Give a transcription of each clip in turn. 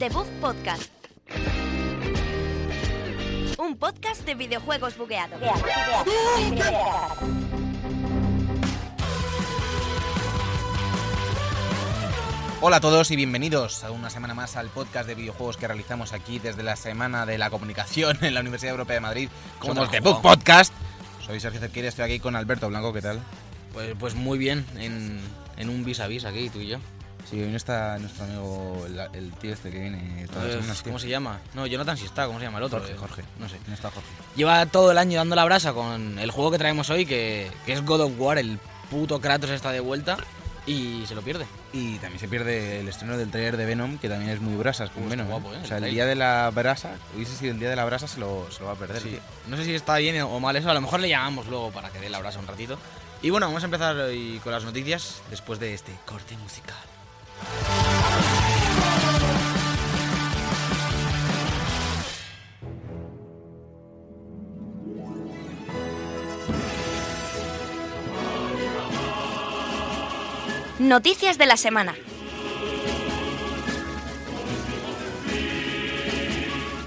Debug Podcast. Un podcast de videojuegos bugueados. Hola a todos y bienvenidos a una semana más al podcast de videojuegos que realizamos aquí desde la Semana de la Comunicación en la Universidad Europea de Madrid. ¿Cómo Somos The Book Podcast. Soy Sergio Cerqueira, estoy aquí con Alberto Blanco, ¿qué tal? Pues, pues muy bien, en, en un vis a vis aquí, tú y yo. Sí, hoy no está nuestro amigo, el, el tío este que viene todas las Eh, semanas. ¿Cómo tío. se llama? No, Jonathan sí está, ¿cómo se llama el otro? Jorge, Eh, Jorge. No sé. No está Jorge. Lleva todo el año dando la brasa con el juego que traemos hoy, que, que es God of War, el puto Kratos está de vuelta y se lo pierde. Y también se pierde el estreno del trailer de Venom, que también es muy brasas con Venom. guapo, ¿eh? ¿eh? O sea, El día de la brasa, hubiese sido el día de la brasa, se lo, se lo va a perder. Sí. No sé si está bien o mal eso, a lo mejor le llamamos luego para que dé la brasa un ratito. Y bueno, vamos a empezar hoy con las noticias después de este corte musical. Noticias de la semana.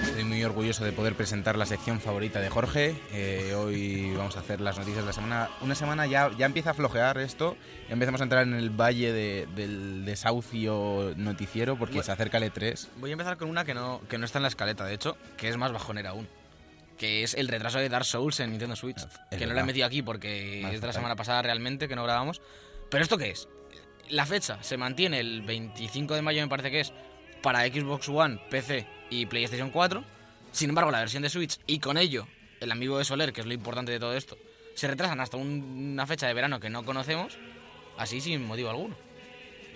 Estoy muy orgulloso de poder presentar la sección favorita de Jorge. Eh, hoy vamos a hacer las noticias de la semana. Una semana ya, ya empieza a flojear esto. Ya empezamos a entrar en el valle de- del desahucio noticiero porque Bueno. se acerca el E E3. Voy a empezar con una que no, que no está en la escaleta, de hecho, que es más bajonera aún. Que es el retraso de Dark Souls en Nintendo Switch. Es que no lo he verdad. metido aquí porque Más es de la semana pasada realmente, que no grabamos. Pero ¿esto qué es? La fecha se mantiene el 25 de mayo, me parece que es, para Xbox One, PC y PlayStation 4. Sin embargo, la versión de Switch y con ello el amigo de Soler, que es lo importante de todo esto, se retrasan hasta un- una fecha de verano que no conocemos, así sin motivo alguno.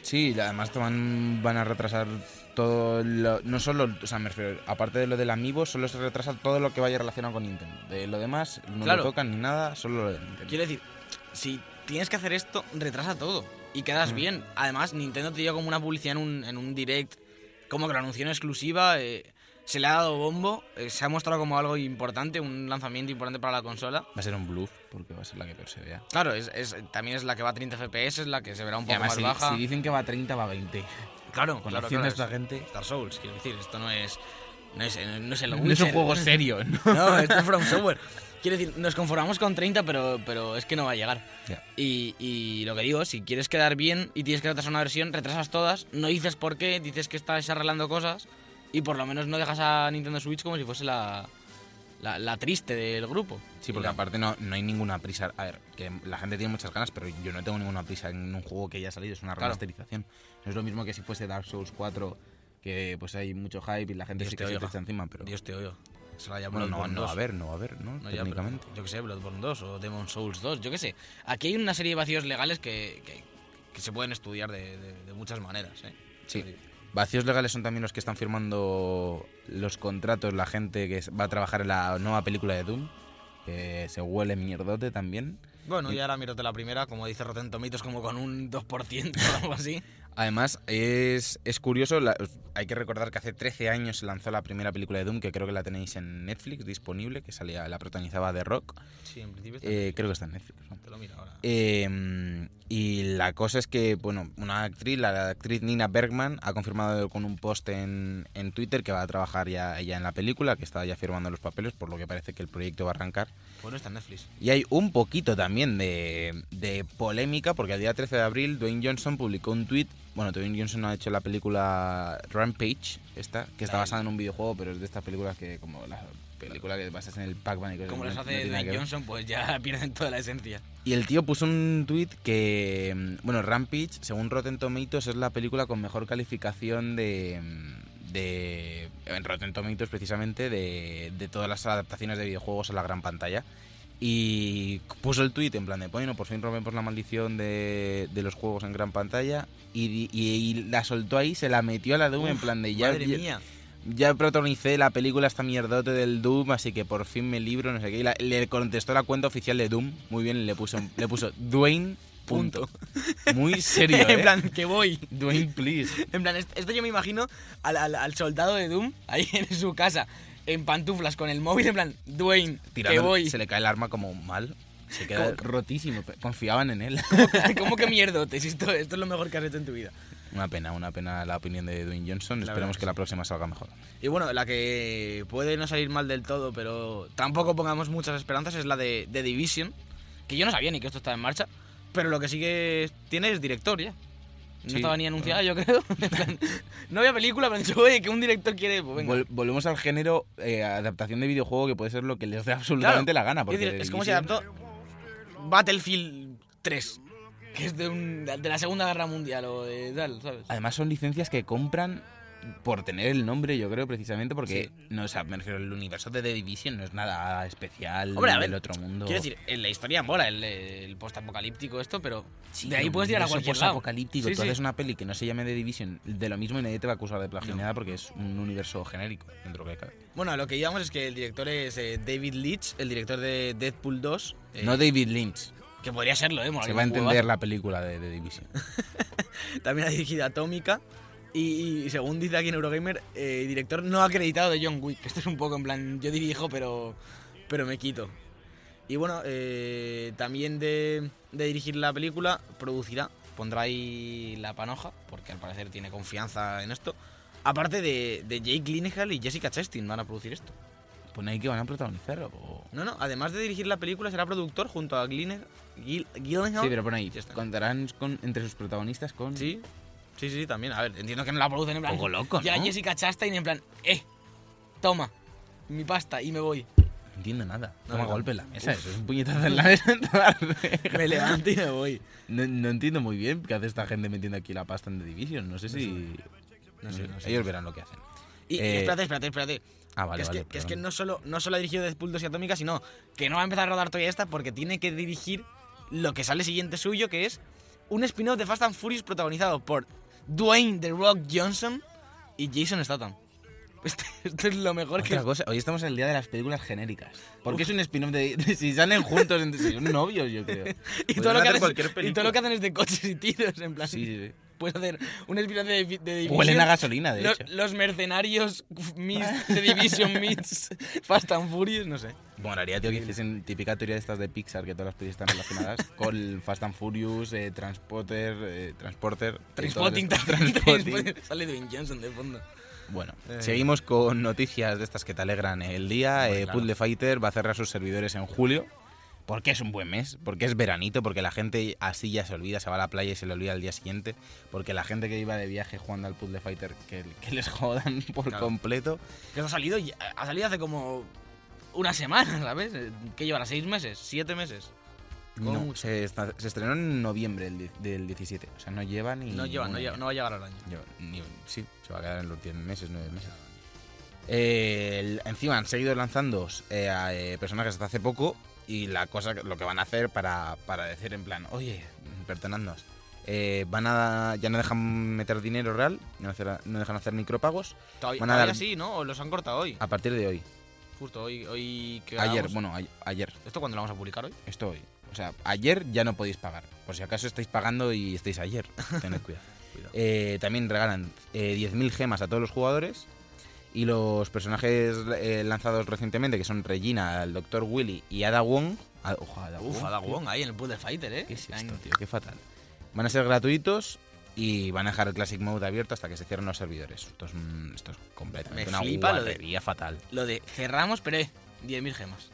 Sí, además van, van a retrasar todo lo, no solo, o sea, me refiero, aparte de lo del Amiibo, solo se retrasa todo lo que vaya relacionado con Nintendo. De lo demás, no Claro. lo tocan ni nada, solo lo de Nintendo. Quiero decir, si tienes que hacer esto, retrasa todo y quedas Mm. bien. Además, Nintendo te dio como una publicidad en un, en un direct, como que lo anunció en exclusiva, eh, se le ha dado bombo, eh, se ha mostrado como algo importante, un lanzamiento importante para la consola. Va a ser un bluff, porque va a ser la que peor se vea. Claro, es, es- también es la que va a 30 FPS, es la que se verá un poco más si, baja. si dicen que va a 30, va a 20. claro, Con claro, claro, esta es gente. Star Souls, quiero decir, esto no es... No es, no es el No es un Witcher. juego serio, ¿no? No, esto es From Software. Quiero decir, nos conformamos con 30, pero, pero es que no va a llegar. Ya. Y, y lo que digo, si quieres quedar bien y tienes que retrasar una versión, retrasas todas, no dices por qué, dices que estás arreglando cosas y por lo menos no dejas a Nintendo Switch como si fuese la, la, la triste del grupo. Sí, porque Y- aparte no, no hay ninguna prisa. A ver, que la gente tiene muchas ganas, pero yo no tengo ninguna prisa en un juego que ya ha salido, es una Claro. remasterización. No es lo mismo que si fuese Dark Souls 4, que pues hay mucho hype y la gente Dios sí te que se echa encima, pero... Dios te oigo. Se la llama bueno, no, no va a 2. haber, no a haber, ¿no? No, ya, Técnicamente. yo que sé, Bloodborne 2 o Demon Souls 2, yo que sé. Aquí hay una serie de vacíos legales que, que, que se pueden estudiar de, de- de muchas maneras. ¿eh? Sí. Vacíos legales son también los que están firmando los contratos, la gente que va a trabajar en la nueva película de Doom, que se huele mierdote también. Bueno, y ahora mírate la primera, como dice Rotten Tomatoes, como con un 2% o algo así. Además, es, es curioso, la- hay que recordar que hace 13 años se lanzó la primera película de Doom, que creo que la tenéis en Netflix disponible, que salía, la protagonizaba The Rock. Sí, en principio está Eh, creo que está en Netflix. ¿no? Te lo miro ahora. Eh, y la cosa es que, bueno, una actriz, la actriz Nina Bergman, ha confirmado con un post en, en Twitter que va a trabajar ya ella en la película, que está ya firmando los papeles, por lo que parece que el proyecto va a arrancar. Bueno, está en Netflix. Y hay un poquito también de, de polémica, porque el día 13 de abril Dwayne Johnson publicó un tweet. Bueno, Dwayne Johnson ha hecho la película Rampage, esta, que está basada en un videojuego, pero es de estas películas que, como la película que basas en el Pac-Man y cosas Como no- las no hace que Dwayne. Johnson, pues ya pierden toda la esencia. Y el tío puso un tweet que, mm, bueno, Rampage, según Rotten Tomatoes, es la película con mejor calificación de, mm, de en Rotten Tomatoes precisamente de, de todas las adaptaciones de videojuegos a la gran pantalla. Y puso el tweet en plan de, bueno, por fin rompemos la maldición de, de los juegos en gran pantalla. Y, y- y la soltó ahí, se la metió a la Doom en plan de ya, Madre ya- mía. ya protagonicé la película esta mierdote del Doom, así que por fin me libro, no sé qué. Y la- le contestó la cuenta oficial de Doom, muy bien, le puso, le puso Dwayne, punto. Muy serio, ¿eh? en plan, que voy. Dwayne, please. En plan, est- esto yo me imagino al, al- al soldado de Doom ahí en su casa, en pantuflas con el móvil, en plan, Dwayne, que Tirando- voy. Se le cae el arma como mal. Se queda rotísimo. Confiaban en él. ¿Cómo que mierdotes? Esto, esto es lo mejor que has hecho en tu vida. una pena, una pena la opinión de Dwayne Johnson. La Esperemos que que la sí. próxima salga mejor. Y bueno, la que puede no salir mal del todo, pero tampoco pongamos muchas esperanzas, es la de, de Division, que yo no sabía ni que esto estaba en marcha, pero lo que sí que tiene es director ya. No Sí, estaba ni anunciada, yo creo. No había película, pero oye, que un director quiere... Pues venga. Vol- volvemos al género eh, adaptación de videojuego que puede ser lo que les dé absolutamente la gana. Porque es, decir, es como Division- adaptó Battlefield 3, que es de, un- de la Segunda Guerra Mundial o de tal, ¿sabes? Además son licencias que compran por tener el nombre, yo creo, precisamente porque no, o sea, me refiero, el universo de The Division no es nada especial Hombre, del ver, otro mundo. Quiero decir, en la historia mola el, el postapocalíptico esto, pero Sí, de ahí puedes tirar a cualquier lado. apocalíptico. Sí, Tú sí. haces una peli que no se llame The Division de lo mismo y nadie te va a acusar de plagio nada porque es un universo genérico dentro que cabe. Bueno, lo que íbamos es que el director es eh, David Leitch, el director de Deadpool 2. eh, No David Lynch. Que podría serlo, ¿eh? Se va a entender la película de The Division. También ha dirigido Atómica. Y, y según dice aquí en Eurogamer, eh, director no acreditado de John Wick. Esto es un poco en plan, yo dirijo, pero, pero me quito. Y bueno, eh, también de, de dirigir la película, producirá, pondrá ahí la panoja, porque al parecer tiene confianza en esto. Aparte de, de Jake Gyllenhaal y Jessica Chastain van a producir esto. Pone ahí que van a protagonizar o... No, no, además de dirigir la película, será productor junto a Gyllenhaal. Gil- Gyllenhaal. Sí, pero pone ahí. Contarán con, entre sus protanistas con... Sí, sí, sí, también. A ver, entiendo que no la producen en plan. Poco loco, Ya ¿no? Jessica Chastain en plan, eh, toma, mi pasta y me voy. No entiendo nada. No, Toma no. golpe en la mesa. Uf. Eso es un puñetazo en la mesa. en toda la regla. Me levanto y me voy. No, no entiendo muy bien qué hace esta gente metiendo aquí la pasta en The Division. No sé si... No sé, no sé. Ellos verán lo que hacen. Y, y Eh, espérate, espérate, espérate. Ah, vale, que es, vale. que, que es que perdón. no solo, no solo ha dirigido Deadpool 2 y Atómica, sino que no va a empezar a rodar todavía esta porque tiene que dirigir lo que sale siguiente suyo, que es un spin-off de Fast and Furious protagonizado por Dwayne The Rock Johnson y Jason Statham. Este- Esto es lo mejor que... Otra cosa, hoy estamos en el día de las películas genéricas. Porque es un spin-off de, de- Si salen juntos, entre si son novios, yo creo. Y todo, lo que hacen, y todo lo que hacen es de coches y tiros, en plan. Sí, sí, sí. Puedes hacer un spin-off de, de Division. Huelen a gasolina, de los, hecho. los mercenarios de Division meets Fast and Furious, no sé. Molaría, tío, que hiciesen típica teoría de estas de Pixar, que todas las películas están relacionadas con Fast and Furious, eh, Transporter, eh, Transporter... Transpotting. Transpotting. Sale Dwayne Johnson de fondo. Bueno, Eh. seguimos con noticias de estas que te alegran el día. Hombre, Eh, claro. Puzzle Fighter va a cerrar sus servidores en julio. Porque es un buen mes, porque es veranito, porque la gente así ya se olvida, se va a la playa y se le olvida al día siguiente, porque la gente que iba de viaje jugando al Puzzle Fighter, que, que les jodan por Claro. completo. Que eso ha salido, ha salido hace como una semana, ¿sabes? ¿Qué llevará? ¿Seis meses? ¿Siete meses? No, se, está- se estrenó en noviembre del, del 17, o sea, no lleva ni... No, lleva, no, lleva- no va a llegar al año. Lleva ni- sí, se va a quedar en los 10 meses, 9 meses. Eh, el- encima han seguido lanzando eh, a, eh, personajes hasta hace poco y la cosa, lo que van a hacer para, para decir en plan, oye, perdonadnos, eh, van a, ya no dejan meter dinero real, no, hacer- no dejan hacer micropagos Todavía, Van a todavía dar- sí, ¿no? ¿O los han cortado hoy? a partir de hoy. Justo hoy, hoy que Ayer, bueno, ayer, ¿Esto cuándo lo vamos a publicar hoy? esto hoy. O sea, ayer ya no podéis pagar. Por si acaso estáis pagando y estáis ayer. Tened cuidado. Cuidado. Eh, también regalan eh, 10.000 gemas a todos los jugadores. Y los personajes eh, lanzados recientemente, que son Regina, el Dr. Willy y Ada Wong. Ah, ojo, Ada Uf, Wong, Ada tío. Wong ahí en el de Fighter, ¿eh? ¿Qué es esto, tío? Qué fatal. Van a ser gratuitos y van a dejar el Classic Mode abierto hasta que se cierren los servidores. Esto es, esto es completamente Me una flipa lo de- fatal. Lo de cerramos, pero eh, 10.000 gemas.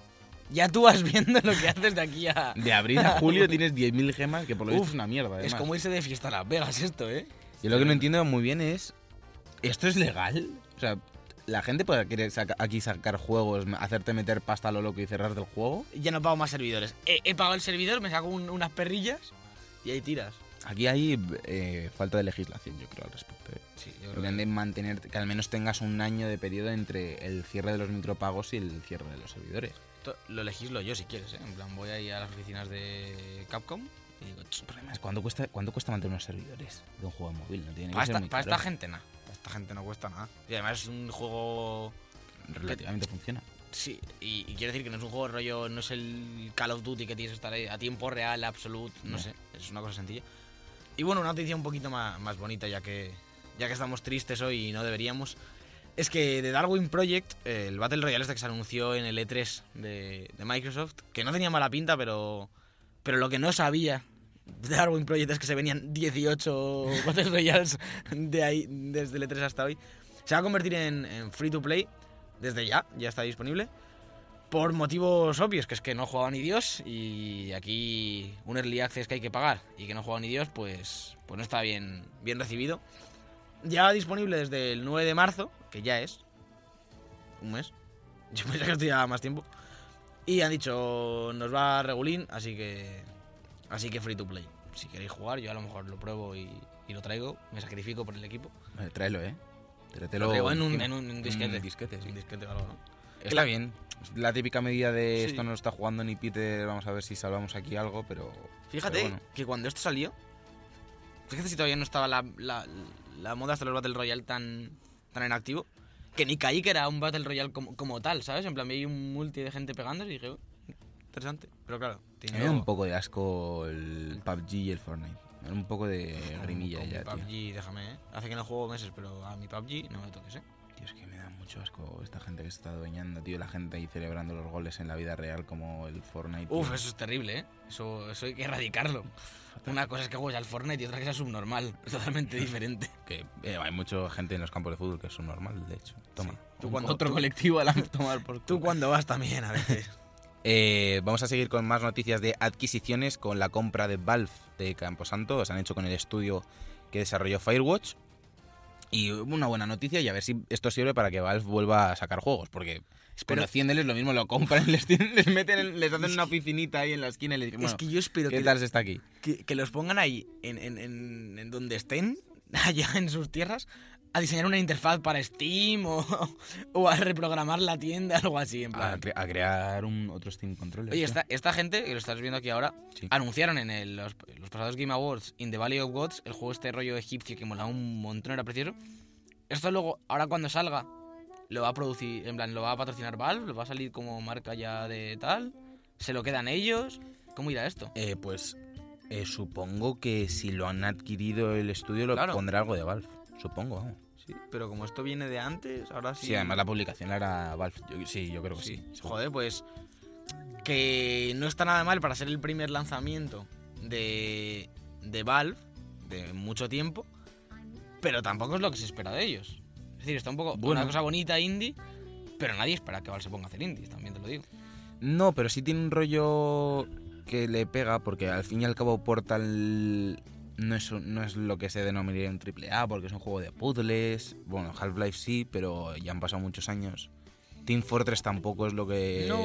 Ya tú vas viendo lo que haces de aquí a... De abril a julio tienes 10.000 gemas, que por lo visto Uf, es una mierda. Es además. como irse de fiesta a Las Vegas esto, ¿eh? Yo lo que no entiendo muy bien es. ¿Esto es legal? O sea, ¿la gente puede querer saca- aquí sacar juegos, hacerte meter pasta a lo loco y cerrar del juego? Ya no pago más servidores. He, he pagado el servidor, me saco un- unas perrillas y ahí tiras. Aquí hay eh, falta de legislación, yo creo, al respecto. ¿eh? Sí, yo Deberían de mantener que al menos tengas un año de periodo entre el cierre de los micropagos y el cierre de los servidores. Esto lo legislo yo si quieres, ¿eh? En plan, voy ahí a las oficinas de Capcom y digo, "Ch, El problema es ¿cuánto cuesta, cuánto cuesta mantener unos servidores de un juego de móvil? No tiene que para, ser esta, muy para esta gente nada. Esta gente no cuesta nada. Y además es un juego... Relativamente funciona. Sí, y, y quiero decir que no es un juego rollo, no es el Call of Duty que tienes que estar ahí a tiempo real, absoluto, no No. sé, es una cosa sencilla. Y bueno, una noticia un poquito más, más bonita, ya que, ya que estamos tristes hoy y no deberíamos. es que de Darwin Project, eh, el Battle Royale este que se anunció en el E3 de, de Microsoft, que no tenía mala pinta, pero, pero lo que no sabía Darwin Project es que se venían 18 Battle Royales de ahí, desde el E3 hasta hoy, se va a convertir en, free to play desde ya, ya está disponible. Por motivos obvios, que es que no juega ni Dios y aquí un early access que hay que pagar y que no juega ni Dios, pues, pues no está bien, bien recibido. Ya disponible desde el 9 de marzo, que ya es un mes. Yo pensé que esto ya más tiempo. Y han dicho, nos va regulín, así que así que free to play. Si queréis jugar, yo a lo mejor lo pruebo y, y lo traigo, me sacrifico por el equipo. Vale, tráelo, ¿eh. Tráetelo Lo traigo en un, en un- en un disquete. Un disquete, sí. Un disquete o algo, ¿no? Está bien. La típica medida de Sí. esto no lo está jugando ni Peter, vamos a ver si salvamos aquí algo, pero... Fíjate pero bueno. que cuando esto salió, fíjate si todavía no estaba la, la, la moda hasta los Battle Royale tan, tan en activo, que ni caí que era un Battle Royale como, como tal, ¿sabes? En plan, vi un multi de gente pegándose y dije, "Oh, interesante. Pero claro, Me tiene da un poco de asco el PUBG y el Fortnite. Me da un poco de grimilla Con mi ya, tío. PUBG, déjame, ¿eh? Hace que no juego meses, pero a mi PUBG no me toques, ¿eh? Tío, es que me da mucho asco esta gente que se está adueñando, tío. La gente ahí celebrando los goles en la vida real como el Fortnite. tío. Uf, eso es terrible, ¿eh? Eso, eso hay que erradicarlo. Una cosa es que juegues al Fortnite y otra que sea subnormal. Es totalmente diferente. Que eh, hay mucha gente en los campos de fútbol que es normal, de hecho. Toma. Sí. Tú cuando- otro colectivo a la tomar por Tú cuando vas también, a veces. Eh, vamos a seguir con más noticias de adquisiciones con la compra de Valve de Camposanto. Se han hecho con el estudio que desarrolló Firewatch. Y una buena noticia y a ver si esto sirve para que Valve vuelva a sacar juegos. Porque Pero- conociéndoles lo mismo lo compran, les, les meten, en- les hacen una oficinita ahí en la esquina y les dicen, es que yo espero ¿qué que, tal se está aquí? que, que los pongan ahí, en- en- en donde estén, allá en sus tierras, a diseñar una interfaz para Steam o, o a reprogramar la tienda, algo así. En A, plan. cre- a crear un otro Steam Controller. Oye, esta, esta gente, que lo estás viendo aquí ahora, Sí. anunciaron en el- los, los pasados Game Awards In the Valley of Gods, el juego este rollo egipcio que mola un montón, era precioso. Esto luego, ahora cuando salga, lo va a producir, en plan, lo va a patrocinar Valve, lo va a salir como marca ya de tal, se lo quedan ellos. ¿Cómo irá esto? Eh, pues eh, supongo que si lo han adquirido el estudio lo Claro. pondrá algo de Valve. Supongo, vamos. Sí, pero como esto viene de antes, ahora sí. Sí, además la publicación la hará Valve. Yo- sí, yo creo que sí. Joder, pues que no está nada mal para ser el primer lanzamiento de, de Valve de mucho tiempo, pero tampoco es lo que se espera de ellos. Es decir, está un poco Bueno. una cosa bonita indie, pero nadie espera que Valve se ponga a hacer indies, también te lo digo. No, pero sí tiene un rollo que le pega porque al fin y al cabo Portal no es, no es lo que se denominaría un triple A porque es un juego de puzzles. Bueno, Half-Life sí, pero ya han pasado muchos años. Team Fortress tampoco es lo que No.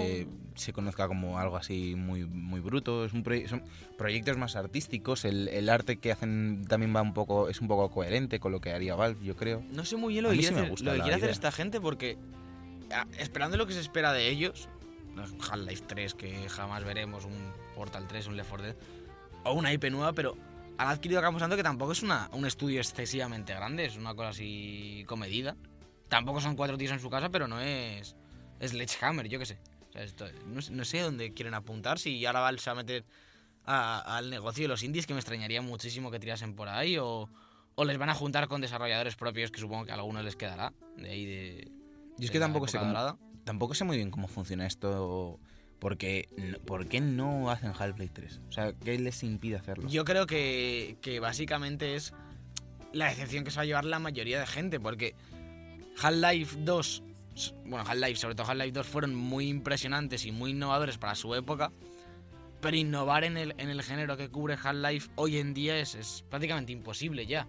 se conozca como algo así muy, muy bruto. Es un proye- son proyectos más artísticos. El, el arte que hacen también va un poco, es un poco coherente con lo que haría Valve, yo creo. No sé muy bien lo que quiere, sí hacer, lo que quiere hacer esta gente porque, ah, esperando lo que se espera de ellos, Half-Life 3, que jamás veremos, un Portal 3, un Left 4 Dead, o una IP nueva, pero han adquirido Campos Santo que tampoco es una, un estudio excesivamente grande, es una cosa así comedida. Tampoco son cuatro tíos en su casa, pero no es Sledgehammer, yo qué sé. O sea, esto- no, sé- no sé dónde quieren apuntar, si ahora va a meter a- al negocio de los indies, que me extrañaría muchísimo que tirasen por ahí, o, o les van a juntar con desarrolladores propios, que supongo que a alguno les quedará, de ahí de... Yo es de que tampoco sé, cómo, tampoco sé muy bien cómo funciona esto. Porque, ¿Por qué no hacen Half-Life 3? O sea, ¿qué les impide hacerlo? Yo creo que, que básicamente es la decepción que se va a llevar la mayoría de gente, porque Half-Life 2, s- bueno, Half-Life, sobre todo Half-Life 2, fueron muy impresionantes y muy innovadores para su época, pero innovar en el, en el género que cubre Half-Life hoy en día es, es prácticamente imposible ya.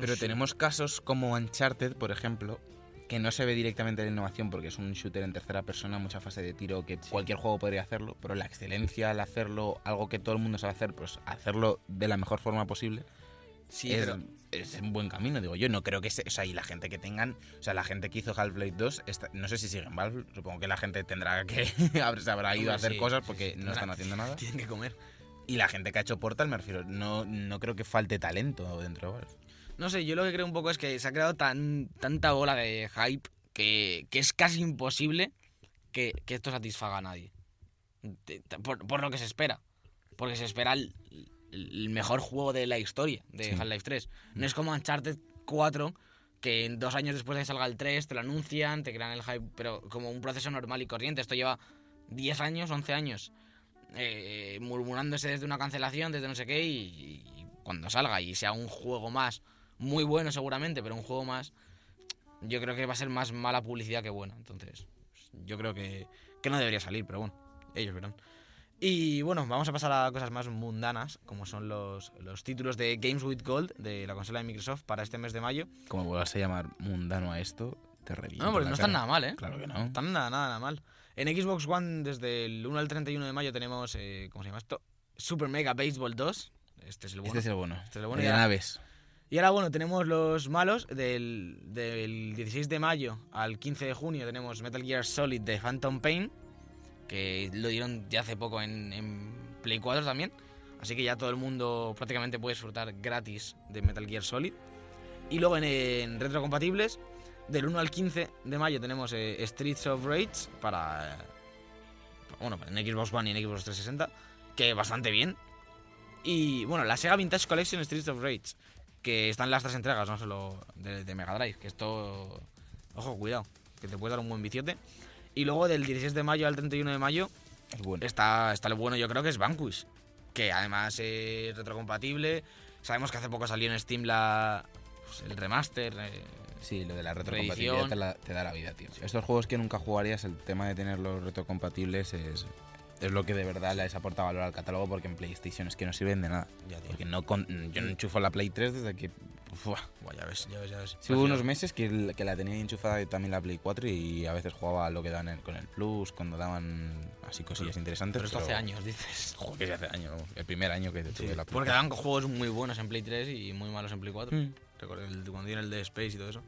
Pero tenemos casos como Uncharted, por ejemplo, que no se ve directamente la innovación porque es un shooter en tercera persona, mucha fase de tiro, que cualquier juego podría hacerlo, pero la excelencia al hacerlo, algo que todo el mundo sabe hacer, pues hacerlo de la mejor forma posible, Sí, es, pero- es un buen camino, digo yo. No creo que se, o sea, y la gente que tengan, o sea, la gente que hizo Half-Life 2, está- no sé si siguen Valve, supongo que la gente tendrá que, se habrá ido a hacer sí, cosas sí, porque sí, no están haciendo nada. Tienen que comer. Y la gente que ha hecho Portal, me refiero, no, no creo que falte talento dentro de Valve. No sé, yo lo que creo un poco es que se ha creado tan, tanta bola de hype que, que es casi imposible que, que esto satisfaga a nadie. Por, por lo que se espera. Porque se espera el, el mejor juego de la historia de Sí. Half-Life 3. No es como Uncharted 4, que en dos años después de que salga el 3 te lo anuncian, te crean el hype, pero como un proceso normal y corriente. Esto lleva 10 años, 11 años eh, murmurándose desde una cancelación, desde no sé qué, y, y cuando salga y sea un juego más, muy bueno seguramente, pero un juego más, yo creo que va a ser más mala publicidad que buena. Entonces, yo creo que, que no debería salir, pero bueno, ellos verán. Y bueno, vamos a pasar a cosas más mundanas, como son los, los títulos de Games with Gold de la consola de Microsoft para este mes de mayo. Como vuelvas a llamar mundano a esto, te reviento. No, porque no están nada mal, ¿eh? Claro que No no. están nada, nada, nada mal. En Xbox One, desde el 1 al 31 de mayo, tenemos, eh, ¿cómo se llama esto? Super Mega Baseball 2. Este es el bueno. Este es el bueno. Este es el bueno, El de naves. Y ahora, bueno, tenemos los malos. Del, del 16 de mayo al 15 de junio tenemos Metal Gear Solid de Phantom Pain, que lo dieron ya hace poco en, en Play 4 también. Así que ya todo el mundo prácticamente puede disfrutar gratis de Metal Gear Solid. Y luego en, retrocompatibles, del 1 al 15 de mayo tenemos eh, Streets of Rage para, bueno, en Xbox One y en Xbox 360, que bastante bien. Y bueno, la Sega Vintage Collection Streets of Rage, que están las tres entregas, no solo de, de Mega Drive, que esto, ojo, cuidado, que te puede dar un buen viciote. Y luego del 16 de mayo al 31 de mayo Es bueno. está, está lo bueno, yo creo que es Vanquish, que además es retrocompatible. Sabemos que hace poco salió en Steam la, pues, el remaster. eh, Sí, lo de la retrocompatibilidad te, la- te da la vida, tío. Estos juegos que nunca jugarías, el tema de tener los retrocompatibles es, es lo que de verdad les aporta valor al catálogo porque en PlayStation es que no sirven de nada. ya, tío. Porque no con- yo no enchufo la Play 3 desde que... Buah, ya ves, ya ves, ya ves. Sí, hubo unos meses que, que la tenía enchufada y también la Play 4 y a veces jugaba lo que daban en- con el Plus, cuando daban así cosillas interesantes. Pero esto hace años, dices. Joder, que sí hace años. El primer año que tuve la Play Porque daban juegos muy buenos en Play 3 y muy malos en Play 4. Mm. Recuerdo el, cuando tiene el de Space y todo eso.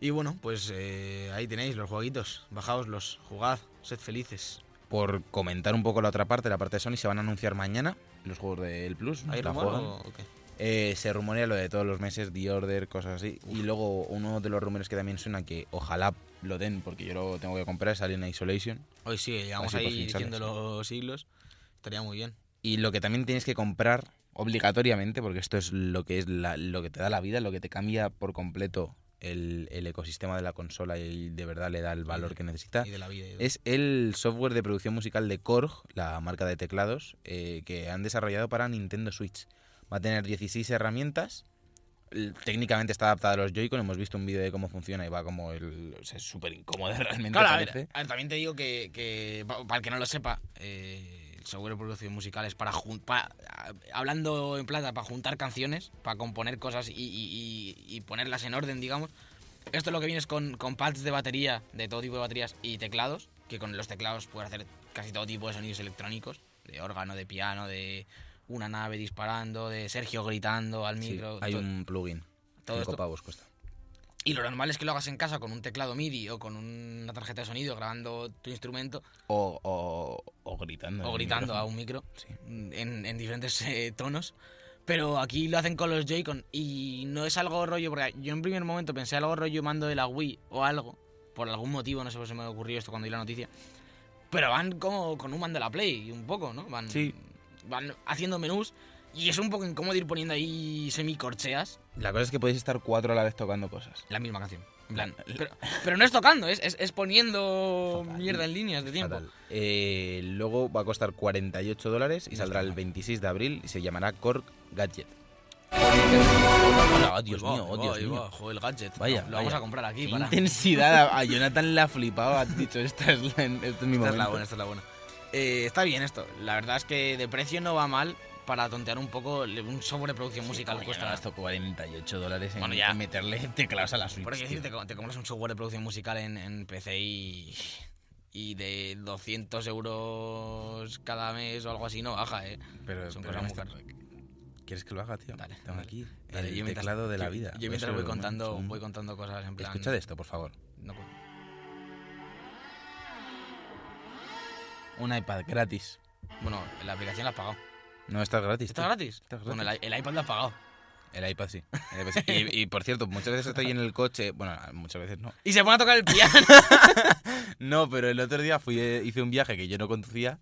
Y bueno, pues eh, ahí tenéis los jueguitos. Bajaoslos, jugad, sed felices. Por comentar un poco la otra parte, la parte de Sony, se van a anunciar mañana los juegos del Plus. ¿Hay rumor o qué? Eh, se rumorea lo de todos los meses, The Order, cosas así. Y luego uno de los rumores que también suena que ojalá lo den, porque yo lo tengo que comprar, es Alien Isolation. Hoy sí, Así por ahí diciendo los siglos. Estaría muy bien. Y lo que también tienes que comprar obligatoriamente, porque esto es lo que es la- lo que te da la vida, lo que te cambia por completo el, el ecosistema de la consola y de verdad le da el valor que necesita, Y de la vida. y de- es el software de producción musical de Korg, la marca de teclados, eh, que han desarrollado para Nintendo Switch. Va a tener 16 herramientas. Técnicamente está adaptada a los Joy-Con. Hemos visto un vídeo de cómo funciona y va como el. o sea, es súper incómodo realmente. Claro, a ver, a ver, también te digo que, que pa- para el que no lo sepa, eh, de producción musical es para, hablando en plata, para juntar canciones, para componer cosas y, y- y- ponerlas en orden, digamos. Esto lo que viene es con, con pads de batería, de todo tipo de baterías y teclados, que con los teclados puedes hacer casi todo tipo de sonidos electrónicos, de órgano, de piano, de una nave disparando, de Sergio gritando al Sí, micro. hay un plugin. todo pavos cuesta. Y lo normal es que lo hagas en casa con un teclado MIDI o con una tarjeta de sonido grabando tu instrumento O, o, o gritando. o gritando a micrófono. un micro Sí. en, en diferentes eh, tonos. Pero aquí lo hacen con los Joy-Con y no es algo rollo, porque yo en primer momento pensé algo rollo mando de la Wii o algo, por algún motivo, no sé por qué se me ocurrió esto cuando vi la noticia. Pero van como con un mando de la Play, un poco, ¿no? Van, Sí. van haciendo menús y es un poco incómodo ir poniendo ahí semicorcheas La cosa es que podéis estar cuatro a la vez tocando cosas. la misma canción. En plan, pero, pero no es tocando, es, es, es poniendo Fatal. mierda en líneas de tiempo. Fatal. Eh, luego va a costar 48 dólares y No saldrá el mal. 26 de abril y se llamará Korg Gadget. Hola, Dios mío, oh, Dios mío. el gadget. Vaya, lo, lo vamos vaya. a comprar aquí Qué para. intensidad. A Jonathan le ha flipado. Ha dicho, esta es, la, este es mi Esta es la buena, esta es la buena. Eh, está bien esto. La verdad es que de precio no va mal para tontear un poco. Un software de producción musical Coño, cuesta. gasto 48 dólares en, Bueno, ya. meterle teclados a la Switch. Decirte, te, te compras un software de producción musical en, en PC y. Y de 200 euros cada mes o algo así no baja, ¿eh? Pero, Son pero cosas muy caras. ¿Quieres que lo haga, tío? Dale, Tengo dale. aquí Dale, el yo mientras- teclado de la vida. Yo mientras voy contando, voy contando cosas en plan. Escucha de esto, por favor. No puedo. Un iPad gratis. Bueno, la aplicación la has pagado. No, está gratis. ¿Está gratis? Está Bueno, gratis. el, el iPad lo has pagado. El iPad sí. El iPad sí. Y, y, por cierto, muchas veces estoy en el coche. Bueno, muchas veces no. Y se pone a tocar el piano. No, pero el otro día fui, eh, hice un viaje que yo no conducía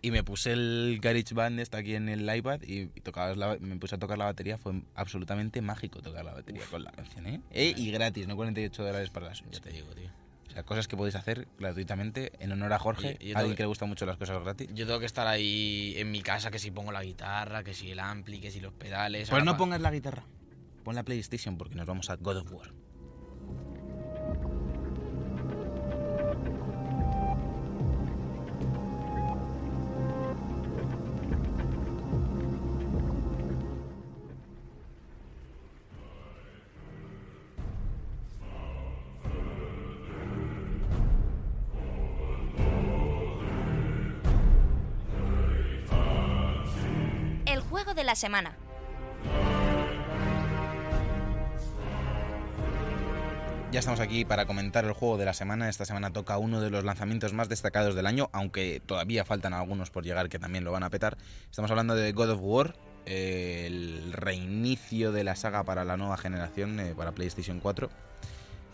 Y me puse el GarageBand este aquí en el iPad y, tocabas la- me puse a tocar la batería. Fue absolutamente mágico tocar la batería con la canción, ¿eh? Eh, Y gratis, no 48 dólares para la Switch. Ya te digo, tío. O sea, cosas que podéis hacer gratuitamente en honor a Jorge, Oye, yo alguien que le gustan mucho las cosas gratis. Yo tengo que estar ahí en mi casa, que si pongo la guitarra, que si el ampli, que si los pedales. Pues no pa- pongas la guitarra. Pon la PlayStation porque nos vamos a God of War. La semana. Ya estamos aquí para comentar el juego de la semana. Esta semana toca uno de los lanzamientos más destacados del año, aunque todavía faltan algunos por llegar que también lo van a petar. Estamos hablando de God of War, eh, el reinicio de la saga para la nueva generación, eh, para PlayStation 4.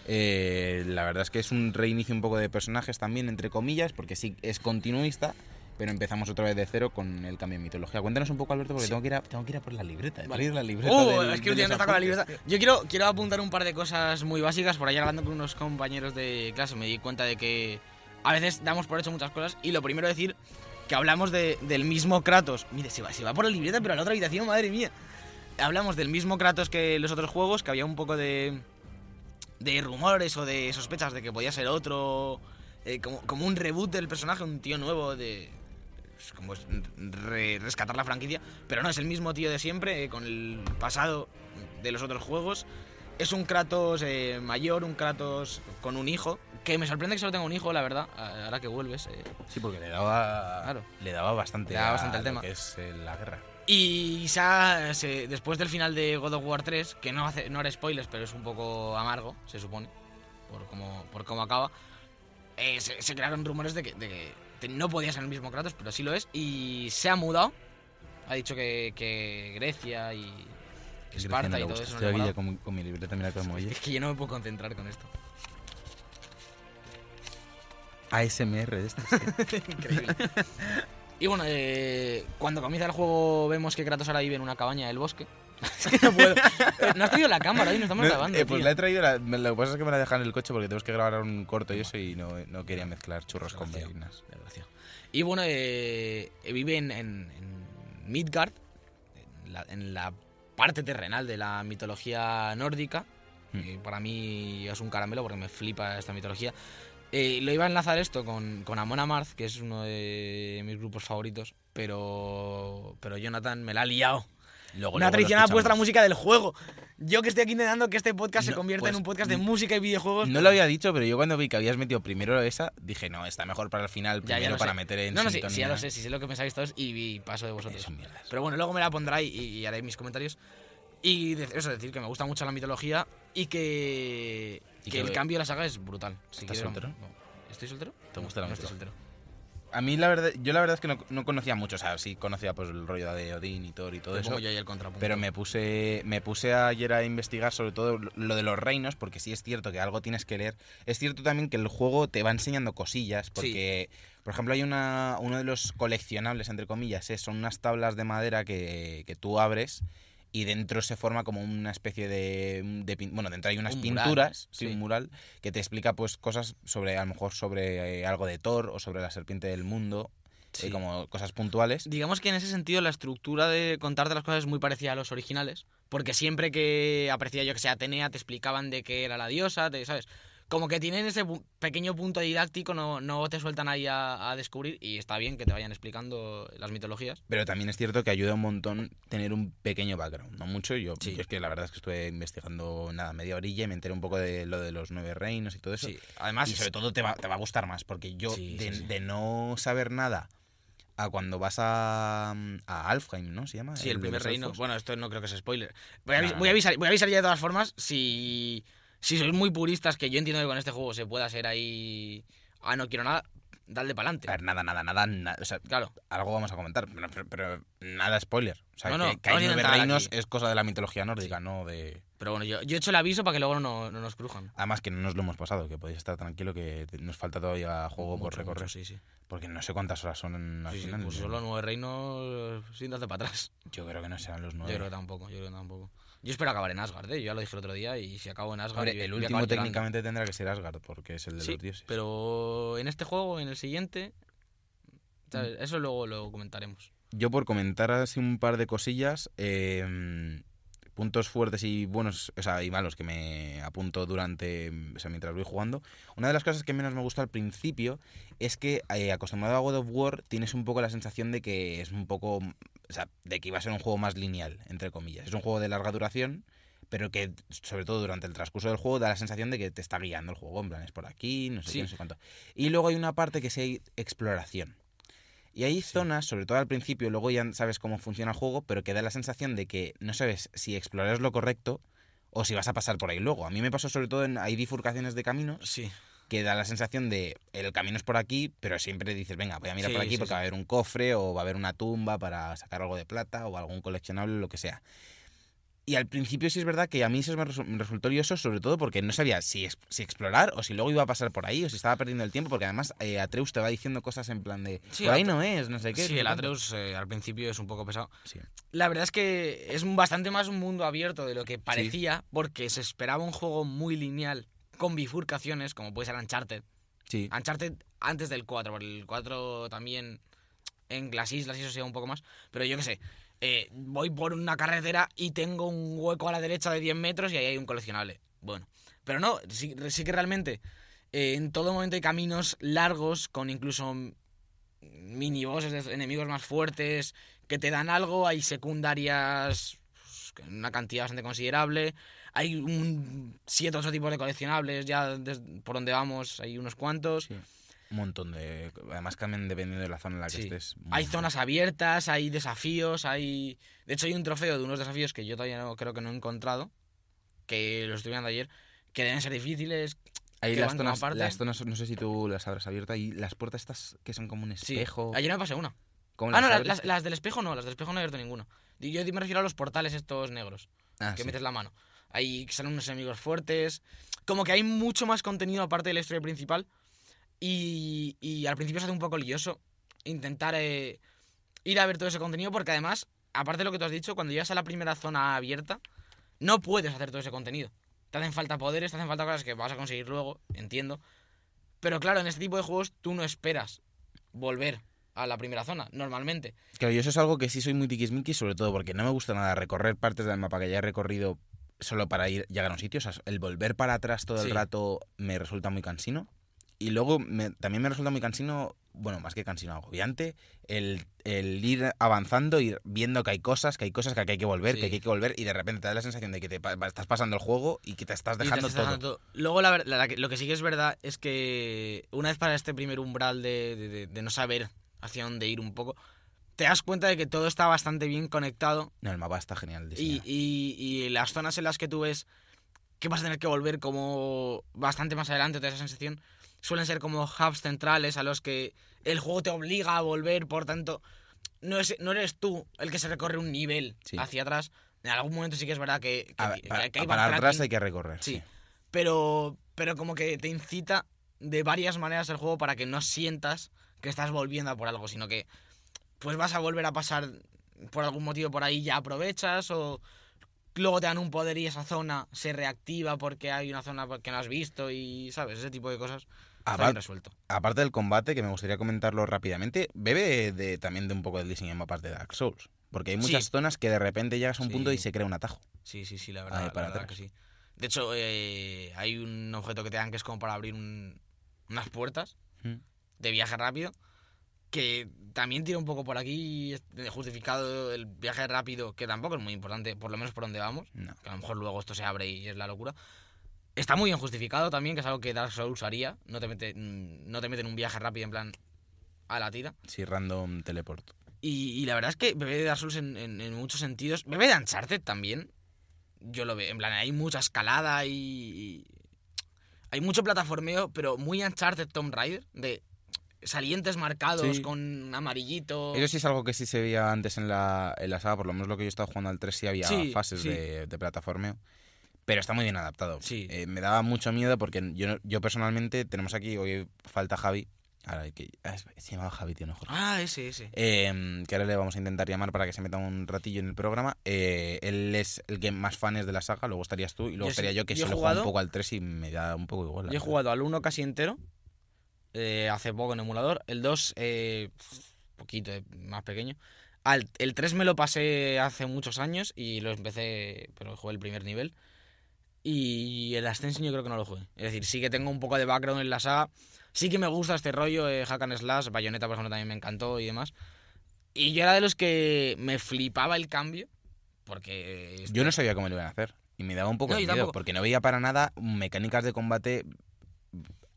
Eh, la verdad es que es un reinicio un poco de personajes también, entre comillas, porque sí es continuista, pero empezamos otra vez de cero con el cambio de mitología. Cuéntanos un poco, Alberto, porque Sí. tengo, que ir a, tengo que ir a por la libreta. Vale. Vale. la libreta Oh, del- es que últimamente está con la libreta. Yo quiero, quiero apuntar un par de cosas muy básicas. Por ahí hablando con unos compañeros de clase me di cuenta de que a veces damos por hecho muchas cosas. Y lo primero decir que hablamos de- del mismo Kratos. Mire, se va, se va por la libreta, pero a la otra habitación, madre mía. Hablamos del mismo Kratos que los otros juegos, que había un poco de, de rumores o de sospechas de que podía ser otro. eh, como, como un reboot del personaje, un tío nuevo de. Es como es re- rescatar la franquicia, pero no, es el mismo tío de siempre, eh, con el pasado de los otros juegos. Es un Kratos eh, mayor, un Kratos con un hijo, que me sorprende que solo tenga un hijo, la verdad, ahora que vuelves. eh. Sí, porque le daba, Claro. le daba bastante, Le daba bastante el tema. que es eh, la guerra. Y se- después del final de God of War 3, que no, hace, no era spoilers, pero es un poco amargo, se supone, por cómo, por cómo acaba, eh, se, se crearon rumores de que, de que no podía ser el mismo Kratos, pero sí lo es, y se ha mudado. Ha dicho que, que Grecia y Que Grecia Esparta no y todo eso. no Estoy aquí ya con, con mi libreta, mira cómo oye. Es que yo no me puedo concentrar con esto. ASMR de estas. Increíble. y bueno, eh, cuando comienza el juego vemos que Kratos ahora vive en una cabaña del bosque. es que no puedo. Eh, No has traído la cámara hoy, no estamos No, grabando. eh, pues tío. la he traído, la- me- lo que pasa es que me la dejan en el coche porque tenemos que grabar un corto y eso y no, no quería mezclar churros con. Desgraciado. Y bueno, eh, vive en, en- en Midgard, en la, en la parte terrenal de la mitología nórdica. Hmm. que para mí es un caramelo porque me flipa esta mitología. Eh, lo iba a enlazar esto con, con Amon Amarth, que es uno de mis grupos favoritos, pero, pero Jonathan me la ha liado. Luego, Una ha puesto la música del juego. Yo que estoy aquí intentando que este podcast se No, convierta en pues, un podcast de música y videojuegos. No lo había dicho, pero yo cuando vi que habías metido primero esa, dije, no, está mejor para el final, Ya, ya primero lo para sé. meter en No, no, sí, sí, ya lo sé, sí sé lo que pensáis todos y, y paso de vosotros. Pero bueno, luego me la pondrá y, y haré mis comentarios. Y de- eso, decir que me gusta mucho la mitología y que, Y que que- el cambio de la saga es brutal. Si ¿Estás quieres, soltero? no. ¿Estoy soltero? ¿Te gusta la no estoy mitología? soltero. A mí la verdad, yo la verdad es que no, no conocía mucho, o sea, sí conocía pues el rollo de Odín y Thor y todo eso. pongo yo ahí el contrapunto. Pero me puse, me puse ayer a investigar sobre todo lo de los reinos, porque sí es cierto que algo tienes que leer. Es cierto también que el juego te va enseñando cosillas, porque, por ejemplo, hay una, uno de los coleccionables, entre comillas, es- son unas tablas de madera que, que tú abres y dentro se forma como una especie de, de bueno dentro hay unas Un mural, pinturas sí, sí. un mural que te explica pues cosas sobre a lo mejor sobre eh, algo de Thor o sobre la serpiente del mundo eh, Sí. como cosas puntuales Digamos que en ese sentido la estructura de contarte las cosas es muy parecida a los originales, porque siempre que aparecía yo que sea Atenea te explicaban de qué era la diosa, te, ¿sabes? Como que tienen ese pequeño punto didáctico, no, no te sueltan ahí a, a descubrir y está bien que te vayan explicando las mitologías. Pero también es cierto que ayuda un montón tener un pequeño background, no mucho. Yo, Sí. yo es que la verdad es que estuve investigando nada, media orilla y me enteré un poco de lo de los nueve reinos y todo eso. Sí, además y sobre todo te va, te va a gustar más, porque yo Sí, de, no saber nada a cuando vas a, a Alfheim, ¿no? ¿Se llama? Sí, el, primer reino. elfos. Bueno, esto no creo que sea spoiler. Voy a, avis- No, no, voy a no. avisar, voy a avisar ya de todas formas si, si sois muy puristas, que yo entiendo que con este juego se pueda ser ahí... Ah, no quiero nada, dale para A adelante. ver, nada, nada, nada, nada, o sea, Claro. algo vamos a comentar, pero, pero- pero nada spoiler. O sea, No, no, que, que hay a nueve reinos aquí. es cosa de la mitología nórdica, no de... Pero bueno, yo, yo he hecho el aviso para que luego no, no nos crujan. Además que no nos lo hemos pasado, que podéis estar tranquilo que nos falta todavía juego por recorrer. mucho, sí, sí. Porque no sé cuántas horas son en, al Sí, sí, final. pues yo- son los nueve reinos sin darte para atrás. Yo creo que no serán los Yo nueve. creo que tampoco, yo creo que tampoco. Yo espero acabar en Asgard, ¿eh? Yo ya lo dije el otro día y si acabo en Asgard... Hombre, voy- el último llorando. técnicamente tendrá que ser Asgard, porque es el de Sí, los dioses. pero en este juego, en el siguiente... ¿sabes? Mm. Eso luego lo comentaremos. Yo por comentar así un par de cosillas, eh, puntos fuertes y buenos, o sea, y malos que me apunto durante, o sea, mientras voy jugando. Una de las cosas que menos me gusta al principio es que eh, acostumbrado a God of War tienes un poco la sensación de que es un poco, o sea, de que iba a ser un juego más lineal, entre comillas. Es un juego de larga duración, pero que sobre todo durante el transcurso del juego da la sensación de que te está guiando el juego, en plan es por aquí, no sé Sí. qué, no sé cuánto. Y luego hay una parte que es exploración. Y hay zonas, sobre todo al principio, luego ya sabes cómo funciona el juego, pero que da la sensación de que no sabes si explorar lo correcto o si vas a pasar por ahí luego. A mí me pasó sobre todo en hay bifurcaciones de caminos Sí. que da la sensación de el camino es por aquí, pero siempre dices, venga, voy a mirar Sí, por aquí sí, porque sí. va a haber un cofre o va a haber una tumba para sacar algo de plata o algún coleccionable, lo que sea. Y al principio sí es verdad que a mí eso me, resu- me resultó lioso, sobre todo porque no sabía si, ex- si explorar o si luego iba a pasar por ahí o si estaba perdiendo el tiempo, porque además eh, Atreus te va diciendo cosas en plan de, Sí, por ahí no es, no sé qué. Sí, el cuánto". Atreus eh, al principio es un poco pesado. Sí. La verdad es que es bastante más un mundo abierto de lo que parecía, porque se esperaba un juego muy lineal, con bifurcaciones, como puede ser Uncharted. Sí. Uncharted antes del 4, porque el 4 también en las islas y eso sea un poco más. Pero yo qué sé, eh, voy por una carretera y tengo un hueco a la derecha de 10 metros y ahí hay un coleccionable. Bueno, pero no, sí, que realmente eh, en todo momento hay caminos largos con incluso minibosses de enemigos más fuertes que te dan algo, hay secundarias pues, una cantidad bastante considerable, hay un siete o ocho tipos de coleccionables ya por donde vamos, hay unos cuantos. Un montón de... Además cambian dependiendo de la zona en la que Sí. estés. Hay Muy- zonas abiertas, hay desafíos, hay... De hecho hay un trofeo de unos desafíos que yo todavía no, creo que no he encontrado, que lo estuve viendo ayer, que deben ser difíciles. Hay las zonas, las zonas, no sé si tú las habrás abierto, hay las puertas estas que son como un Sí. espejo. Ayer me pasé una. ¿Cómo Ah, no, las, abres? las- las del espejo no, las del espejo no he abierto ninguna. Y Yo me refiero a los portales estos negros, Ah, que sí. metes la mano. Ahí salen unos enemigos fuertes. Como que hay mucho más contenido aparte de la historia principal. Y, y al principio se hace un poco lioso intentar eh, ir a ver todo ese contenido porque además, aparte de lo que tú has dicho, cuando llegas a la primera zona abierta, no puedes hacer todo ese contenido. Te hacen falta poderes, te hacen falta cosas que vas a conseguir luego, entiendo. Pero claro, en este tipo de juegos tú no esperas volver a la primera zona, normalmente. Claro, yo eso es algo que sí soy muy tiquismiquis, sobre todo porque no me gusta nada recorrer partes del mapa que ya he recorrido solo para ir llegar a un sitio. O sea, el volver para atrás todo el rato me resulta muy cansino. Y luego me- también me resulta muy cansino, bueno, más que cansino, agobiante, el, el ir avanzando, ir viendo que hay cosas, que hay cosas que hay que volver, Sí. que hay que volver, y de repente te da la sensación de que te estás pasando el juego y que te estás Y te dejando estás todo. dejando todo. Luego, la, la- lo que sí que es verdad es que una vez para este primer umbral de, de- de- de no saber hacia dónde ir un poco, te das cuenta de que todo está bastante bien conectado No, el mapa está genial. y, y- y las zonas en las que tú ves que vas a tener que volver como bastante más adelante, te da esa sensación, suelen ser como hubs centrales a los que el juego te obliga a volver, por tanto, no, es, no eres tú el que se recorre un nivel Sí. hacia atrás. En algún momento sí que es verdad que, que- A- que- para, que hay para atrás hay que recorrer. Sí. sí. Pero, pero como que te incita de varias maneras el juego para que no sientas que estás volviendo a por algo, sino que pues vas a volver a pasar por algún motivo por ahí, ya aprovechas o luego te dan un poder y esa zona se reactiva porque hay una zona que no has visto y, ¿sabes? Ese tipo de cosas. Está Apar- bien resuelto. Aparte del combate, que me gustaría comentarlo rápidamente, bebe de, también de un poco del diseño de mapas de Dark Souls. Porque hay muchas Sí. zonas que de repente llegas a un Sí. punto y se crea un atajo. Sí, sí, sí, la verdad, la que sí. De hecho, eh, hay un objeto que te dan que es como para abrir un- unas puertas Mm. de viaje rápido que también tira un poco por aquí justificado el viaje rápido que tampoco es muy importante por lo menos por donde vamos No. que a lo mejor luego esto se abre y es la locura está muy bien justificado también que es algo que Dark Souls haría no te mete mm, no te meten un viaje rápido en plan a la tira Sí, random teleport. y, y la verdad es que bebe de Dark Souls en, en- en muchos sentidos. Bebe de Uncharted también. Yo lo veo. En plan, hay mucha escalada y. y- Hay mucho plataformeo, pero muy Uncharted Tomb Raider. De salientes marcados Sí. con amarillito. Eso sí es algo que sí se veía antes en la, en la saga, por lo menos lo que yo estaba jugando al 3 sí había Sí, fases sí. De, de plataformeo. Pero está muy bien adaptado. Sí. Eh, me daba mucho miedo porque yo, yo personalmente, tenemos aquí, hoy falta Javi, ahora que, ah, se llamaba Javi, tío, no Jorge. Ah, ese, ese. Eh, que ahora le vamos a intentar llamar para que se meta un ratillo en el programa. Eh, él es el que más fan es de la saga, luego estarías tú y luego Yo estaría sí, yo que yo se lo juego un jugado- poco al 3 y me da un poco igual. Yo he verdad. jugado al 1 casi entero, eh, hace poco en emulador. El 2, eh, poquito eh, más pequeño. Al, el 3 me lo pasé hace muchos años y lo empecé, pero jugué el primer nivel. Y el Ascension yo creo que no lo jugué. Es decir, sí que tengo un poco de background en la saga. Sí que me gusta este rollo, eh, Hack and Slash, Bayonetta por ejemplo también me encantó y demás. Y yo era de los que me flipaba el cambio. Porque... este- Yo no sabía cómo lo iban a hacer y me daba un poco No, de miedo porque no veía para nada mecánicas de combate.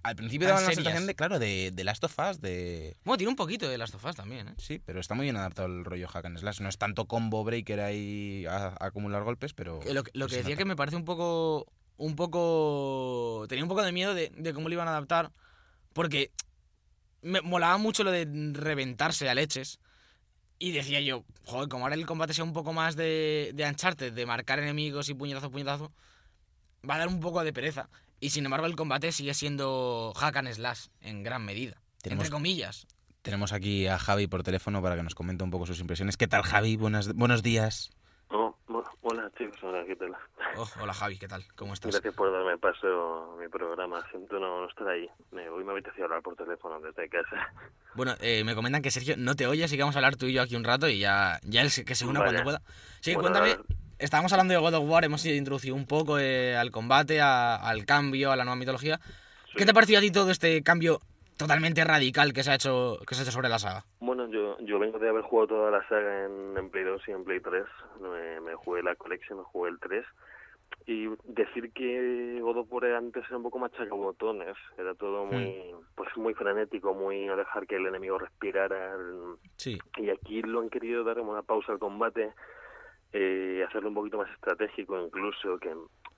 Al principio Tan daban la sensación de, claro, de, de Last of Us, de... Bueno, tiene un poquito de Last of Us también, ¿eh? Sí, pero está muy bien adaptado el rollo hack and slash. No es tanto combo breaker ahí a, a acumular golpes, pero... Lo, que- lo decía que me parece un poco. Un poco. Tenía un poco de miedo de, de cómo lo iban a adaptar. Porque me molaba mucho lo de reventarse a leches. Y decía yo, joder, como ahora el combate sea un poco más de, de Uncharted, de marcar enemigos y puñetazo, puñetazo, va a dar un poco de pereza. Y sin embargo, el combate sigue siendo hack and slash en gran medida. Tenemos- Entre comillas. Tenemos aquí a Javi por teléfono para que nos comente un poco sus impresiones. ¿Qué tal, Javi? Buenas, buenos días. Oh, hola chicos, hola, ¿qué tal? Oh, hola Javi, ¿qué tal? ¿Cómo estás? Gracias por darme paso a mi programa. Siento no, no estar ahí. Me, hoy me apetecía hablar por teléfono desde casa. Bueno, eh, me comentan que Sergio no te oye, así que vamos a hablar tú y yo aquí un rato y ya, ya él que se una Vale. cuando pueda. Sí, Bueno, cuéntame. Estábamos hablando de God of War, hemos introducido un poco eh, al combate, a- al cambio, a la nueva mitología. ¿Qué te ha parecido a ti todo este cambio totalmente radical que se ha hecho, que se ha hecho sobre la saga? Bueno, yo, yo vengo de haber jugado toda la saga en, en Play 2 y en Play 3. Me, me jugué la Collection, me jugué el 3. Y decir que God of War antes era un poco machacabotones. Era todo muy, pues muy frenético, muy no dejar que el enemigo respirara. Sí. Y aquí lo han querido dar una pausa al combate, eh, hacerlo un poquito más estratégico incluso, que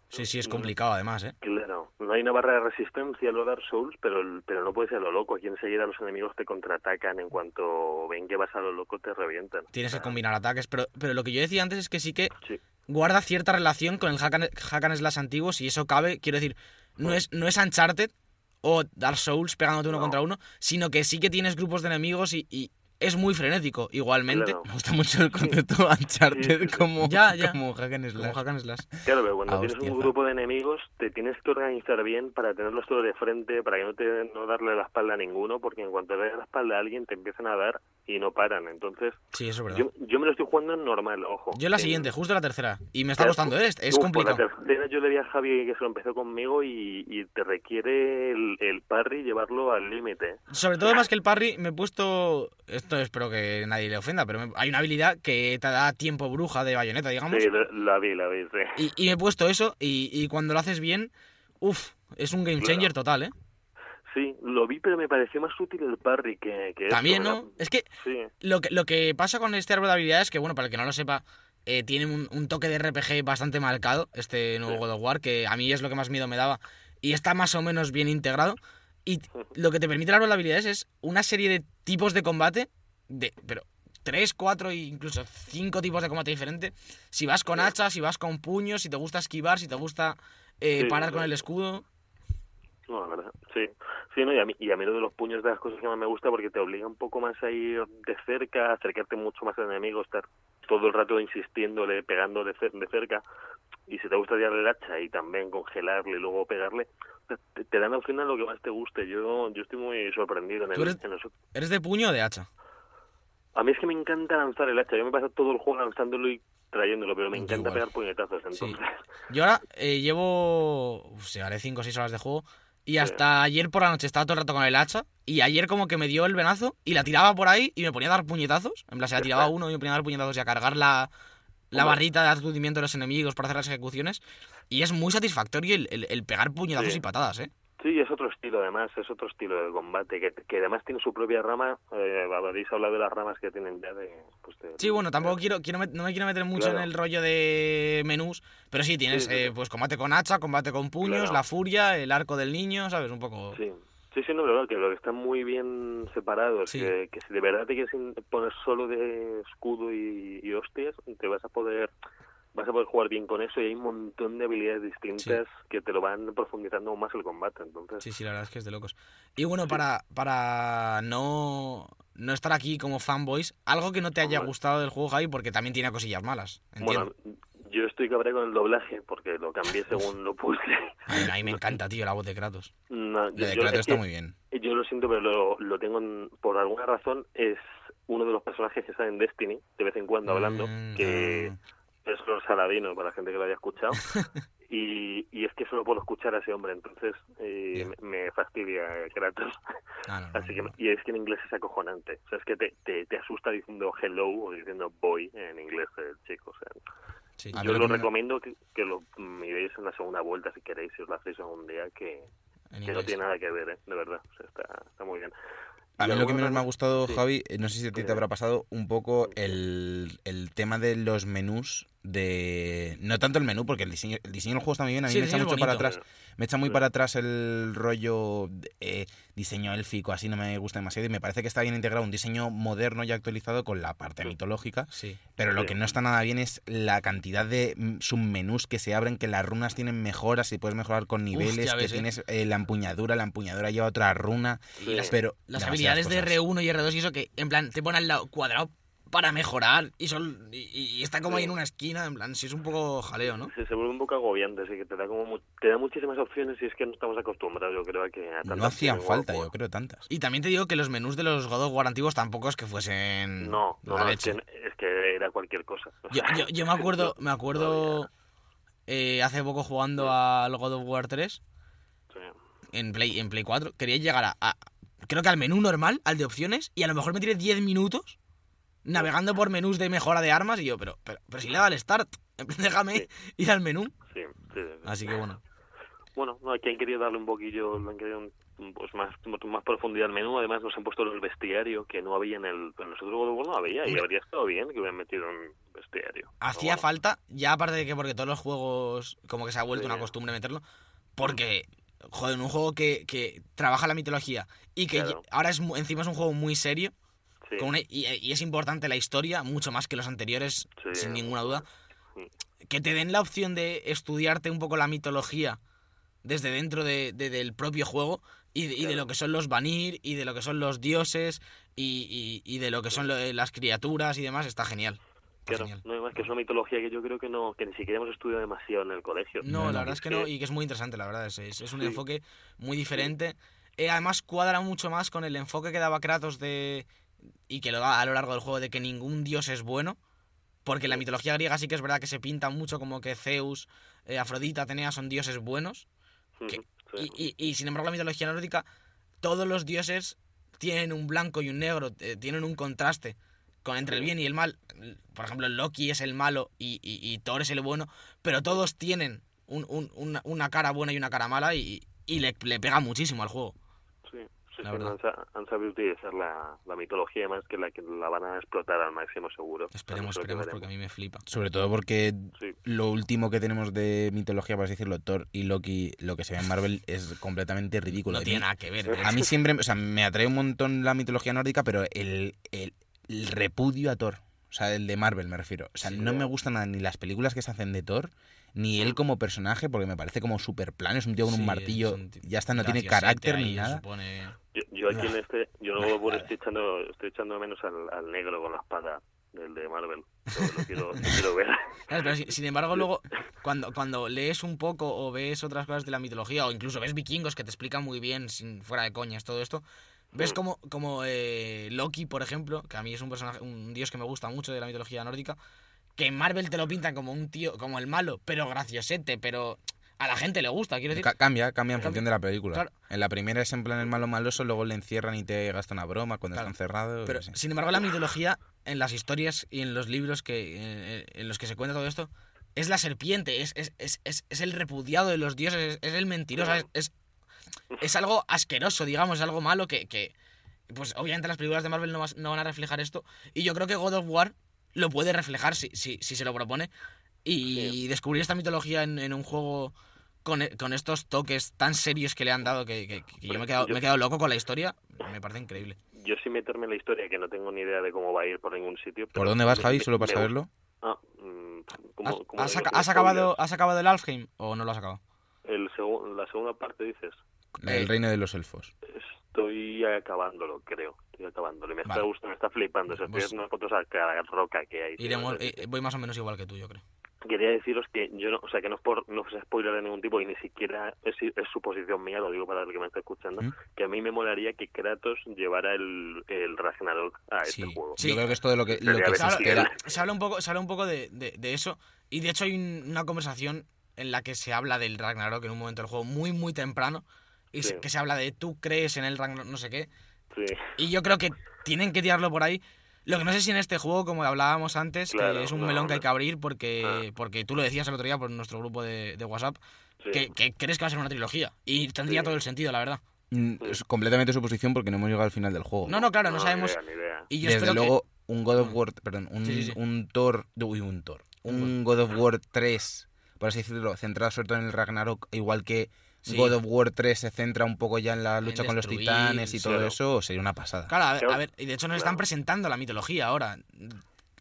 Sí, sí, es complicado además, ¿eh? Claro, no hay una barra de resistencia en lo Dark Souls, pero, el- pero no puede ser lo loco. Aquí enseguida los enemigos te contraatacan. En cuanto ven que vas a lo loco, te revientan. Tienes que combinar ataques, pero, pero lo que yo decía antes es que sí que Sí, guarda cierta relación con el hack and, hack and slash antiguo, si eso cabe, quiero decir, no es, no es Uncharted o Dark Souls pegándote uno No. contra uno, sino que sí que tienes grupos de enemigos y, y es muy frenético, igualmente. Claro. Me gusta mucho el concepto Uncharted Sí, sí, sí. como, Ya, ya. como hack and Como slash. hack and slash. Claro, pero cuando Ah, tienes hostia, un grupo de enemigos, te tienes que organizar bien para tenerlos todos de frente, para que no te no darle la espalda a ninguno, porque en cuanto le das la espalda a alguien, te empiezan a dar y no paran. Entonces, Sí, eso es verdad. yo, yo me lo estoy jugando en normal, ojo. Yo la En- siguiente, justo la tercera. Y me está costando, ¿eh? Es, es complicado. La tercera yo le vi a Javi que se lo empezó conmigo y, y te requiere el, el parry llevarlo al límite. Sobre todo más que el parry, me he puesto. Esto espero que nadie le ofenda, pero me- hay una habilidad que te da tiempo bruja de bayoneta, digamos. Sí, la, la vi, la vi, sí. Y, y me he puesto eso, y, y cuando lo haces bien, uff, es un game changer Claro. total, ¿eh? Sí, lo vi, pero me pareció más útil el parry que, que También, ¿no? Es que Sí, lo que, lo que pasa con este árbol de habilidades es que, bueno, para el que no lo sepa, eh, tiene un, un toque de RPG bastante marcado, este nuevo Sí. God of War, que a mí es lo que más miedo me daba, y está más o menos bien integrado. Y lo que te permite el árbol de habilidades es una serie de tipos de combate, de, pero tres, cuatro e incluso cinco tipos de combate diferentes. Si vas con Sí. hacha, si vas con puños, si te gusta esquivar, si te gusta eh, parar con el escudo. No, la verdad, sí. Sí, no, y a, mí, y a mí lo de los puños de las cosas que más me gusta porque te obliga un poco más a ir de cerca, acercarte mucho más al enemigo, estar todo el rato insistiéndole, pegando de, de cerca. Y si te gusta tirarle el hacha y también congelarle y luego pegarle, te, te dan la opción a lo que más te guste. Yo yo estoy muy sorprendido en, Tú el, eres- en eso. ¿Eres de puño o de hacha? A mí es que me encanta lanzar el hacha. Yo me paso todo el juego lanzándolo y trayéndolo, pero me encanta igual. pegar puñetazos. Sí. Entonces, Yo ahora eh, llevo. Se haré 5 o 6 horas de juego. Y hasta ayer por la noche estaba todo el rato con el hacha. Y ayer como que me dio el venazo y la tiraba por ahí y me ponía a dar puñetazos. En plan, se la tiraba a uno y me ponía a dar puñetazos y a cargar la, la barrita de aturdimiento de los enemigos para hacer las ejecuciones. Y es muy satisfactorio el, el- el pegar puñetazos Sí. y patadas, ¿eh? Sí, es otro estilo además, es otro estilo de combate, que, que además tiene su propia rama, eh, habéis hablado de las ramas que tienen ya de... Pues de- Sí, bueno, tampoco quiero, quiero met- no me quiero meter mucho Claro. en el rollo de menús, pero sí, tienes Sí, sí, eh, pues combate con hacha, combate con puños, Claro. la furia, el arco del niño, ¿sabes? Un poco... Sí, sí, sí, no, pero que lo que están muy bien separados, Sí. que, que si de verdad te quieres poner solo de escudo y, y hostias, te vas a poder vas a poder jugar bien con eso y hay un montón de habilidades distintas que te lo van profundizando aún más el combate. Entonces, Sí, sí, la verdad es que es de locos. Y bueno, para, para no, no estar aquí como fanboys, algo que no te haya gustado del juego, Javi, porque también tiene cosillas malas. Entiendo. bueno, yo estoy cabreado con el doblaje porque lo cambié según lo puse. A mí, a mí me encanta, tío, la voz de Kratos. No, La de Kratos es está que- muy bien. Yo lo siento, pero lo, lo tengo en- por alguna razón. Es uno de los personajes que está en Destiny, de vez en cuando hablando, Mm, que ah. Es los Saladino, para la gente que lo haya escuchado. y, y es que solo puedo escuchar a ese hombre, entonces eh, me, me fastidia Kratos. Ah, no, no, Así que, y es que en inglés es acojonante. O sea, es que te, te, te asusta diciendo hello o diciendo boy en inglés el chico. O sea, Sí. A mí yo lo lo recomiendo que, que lo miréis en la segunda vuelta si queréis, si os lo hacéis algún día, que, que no tiene nada que ver, ¿eh? de verdad. O sea, está, está muy bien. A mí lo que menos me ha gustado, sí. Javi, eh, no sé si a ti te habrá pasado un poco el, el tema de los menús de... No tanto el menú, porque el diseño, el diseño del juego está muy bien, a mí Sí, me echa mucho para atrás. Me echa muy para atrás el rollo eh, diseño élfico, así no me gusta demasiado y me parece que está bien integrado un diseño moderno y actualizado con la parte mitológica, Sí. pero lo que no está nada bien es la cantidad de mm, submenús que se abren, que las runas tienen mejoras y puedes mejorar con niveles, que ves, tienes eh, la empuñadura, la empuñadura lleva otra runa, Sí. pero Las habilidades de cosas. R1 y R2 y eso que, en plan, te ponen al lado cuadrado para mejorar y son y, y está como ahí Sí. en una esquina, en plan, si es un poco jaleo, ¿no? Se, se vuelve un poco agobiante, así que te da como te da muchísimas opciones y es que no estamos acostumbrados, yo creo, a que a No hacían falta, yo creo, tantas. Y también te digo que los menús de los God of War antiguos tampoco es que fuesen No, no, la no, es, leche. que, es que era cualquier cosa. Yo, yo- yo me acuerdo, me acuerdo eh, hace poco jugando al God of War 3 había- sí. en Play, en Play 4. Quería llegar a, a- creo que al menú normal, al de opciones, y a lo mejor me tiré 10 minutos navegando por menús de mejora de armas y yo, pero, pero, pero si le da al start, déjame ir al menú. Sí, sí, sí, sí. Así que bueno. Bueno, no, aquí han querido darle un poquillo, han querido un- pues más, más profundidad al menú. Además, nos han puesto el bestiario que no había en el. En nosotros no había y habría estado bien que hubieran metido un bestiario. Hacía bueno, falta, ya aparte de que porque todos los juegos, como que se ha vuelto una costumbre meterlo, porque, joder, en un juego que, que trabaja la mitología y que Claro. ahora es encima es un juego muy serio, sí, con una- y, y es importante la historia, mucho más que los anteriores, Sí. sin ninguna duda. Que te den la opción de estudiarte un poco la mitología desde dentro de- de- del propio juego y de, y de Claro. lo que son los Vanir y de lo que son los dioses y, y- y de lo que son lo- las criaturas y demás, está genial. Está Claro, genial. no, además que es una mitología que yo creo que no que ni siquiera hemos estudiado demasiado en el colegio. No, No, la verdad es que no, y que es muy interesante, la verdad. Es, es, es un Sí. enfoque muy diferente. Eh, además, cuadra mucho más con el enfoque que daba Kratos de. Y que lo da a lo largo del juego de que ningún dios es bueno. Porque en la mitología griega sí que es verdad que se pinta mucho como que Zeus, eh, Afrodita, Atenea son dioses buenos. Ujú, que- sí. Y, y- y, sin embargo, la mitología nórdica, todos los dioses tienen un blanco y un negro, eh, tienen un contraste con entre el bien y el mal. Por ejemplo, Loki es el malo y, Thor es el bueno, pero todos tienen un- un- una, una cara buena y una cara mala y, y le, le pega muchísimo al juego. Sí, verdad. han, han sabido utilizar la, la mitología más que la que la van a explotar al máximo seguro. Esperemos, es que esperemos, porque a mí me flipa. Sobre todo porque Sí, lo último que tenemos de mitología, por así decirlo, Thor y Loki, lo que se ve en Marvel es completamente ridículo. No tiene nada que ver. A mí siempre, o sea, me atrae un montón la mitología nórdica, pero el, el- el repudio a Thor, o sea, el de Marvel me refiero. O sea, Sí. no me gustan nada ni las películas que se hacen de Thor, ni él como personaje, porque me parece como súper plano, es un tío con Sí, un martillo, un tío ya está, no tiene carácter ahí, ni nada. supone- yo, yo aquí en este, yo no Vale, estoy echando, estoy echando menos al, al negro con la espada del de Marvel. Lo, lo quiero, lo quiero ver. ¿Sabes? Pero sin, sin embargo, luego, cuando, cuando lees un poco o ves otras cosas de la mitología, o incluso ves vikingos que te explican muy bien, sin fuera de coñas, todo esto, ves Mm. como, como eh, Loki, por ejemplo, que a mí es un personaje, un dios que me gusta mucho de la mitología nórdica, que en Marvel te lo pintan como un tío, como el malo, pero graciosete, pero a la gente le gusta, quiero decir. Ca- cambia, cambia en función de la película. Claro. En la primera es en plan el malo maloso, luego le encierran y te gasta una broma cuando Claro. está encerrado. Pero, sin embargo, la mitología, en las historias y en los libros que eh, en los que se cuenta todo esto, es la serpiente, es, es, es, es, el repudiado de los dioses, es, el mentiroso, es, es, es algo asqueroso, digamos, es algo malo que, que, pues obviamente las películas de Marvel no, vas- no van a reflejar esto. Y yo creo que God of War lo puede reflejar si, si, si se lo propone. Y Sí. descubrir esta mitología en, en un juego con, e- con estos toques tan serios que le han dado, que, que- que yo me he, quedado, Yo- me he quedado loco con la historia, me parece increíble. Yo sin meterme en la historia, que no tengo ni idea de cómo va a ir por ningún sitio. ¿Por pero dónde vas, Javi? Solo para me- saberlo. Ah, mm, como ¿Has, digo, has sin acabado. ¿Has acabado el Alfheim o no lo has acabado? El segu- la segunda parte dices. El Eh, reino de los elfos. Estoy acabándolo, creo. Estoy acabándolo. Y me Vale. está gustando, me está flipando. O sea, estoy Pues- haciendo fotos a cada roca que hay. Iremos, sea, eh, voy más o menos igual que tú, yo creo. Quería deciros que yo no, o sea, que no es por, no es spoiler de ningún tipo y ni siquiera es, es suposición mía, lo digo para el que me está escuchando, ¿Mm? que a mí me molaría que Kratos llevara el, el Ragnarok a Sí, este juego. Sí. yo creo que es todo lo que, lo que se espera. se habla un poco, se habla un poco de, de- de eso. Y de hecho hay un- una conversación en la que se habla del Ragnarok en un momento del juego muy, muy temprano. Y Sí. se- que se habla de tú crees en el Ragnarok, no sé qué. Sí, Y yo creo que tienen que tirarlo por ahí. Lo que no sé si en este juego, como hablábamos antes, Claro, que es un no, melón que hay que abrir porque, Ah. porque tú lo decías el otro día por nuestro grupo de, de WhatsApp, sí. que, que crees que va a ser una trilogía. Y tendría Sí. todo el sentido, la verdad. Mm, Es completamente suposición porque no hemos llegado al final del juego. No, no, claro, no, sabemos. idea, ni idea. Y yo Desde espero que- luego, un God of Mm. War, perdón, un, Sí, sí, sí. un Thor, uy, un Thor, un God of War 3, por así decirlo, centrado sobre todo en el Ragnarok, igual que Sí. God of War 3 se centra un poco ya en la En lucha con los titanes y todo claro. eso, sería una pasada. Claro, a ver, a ver, y de hecho nos Claro. están presentando la mitología ahora.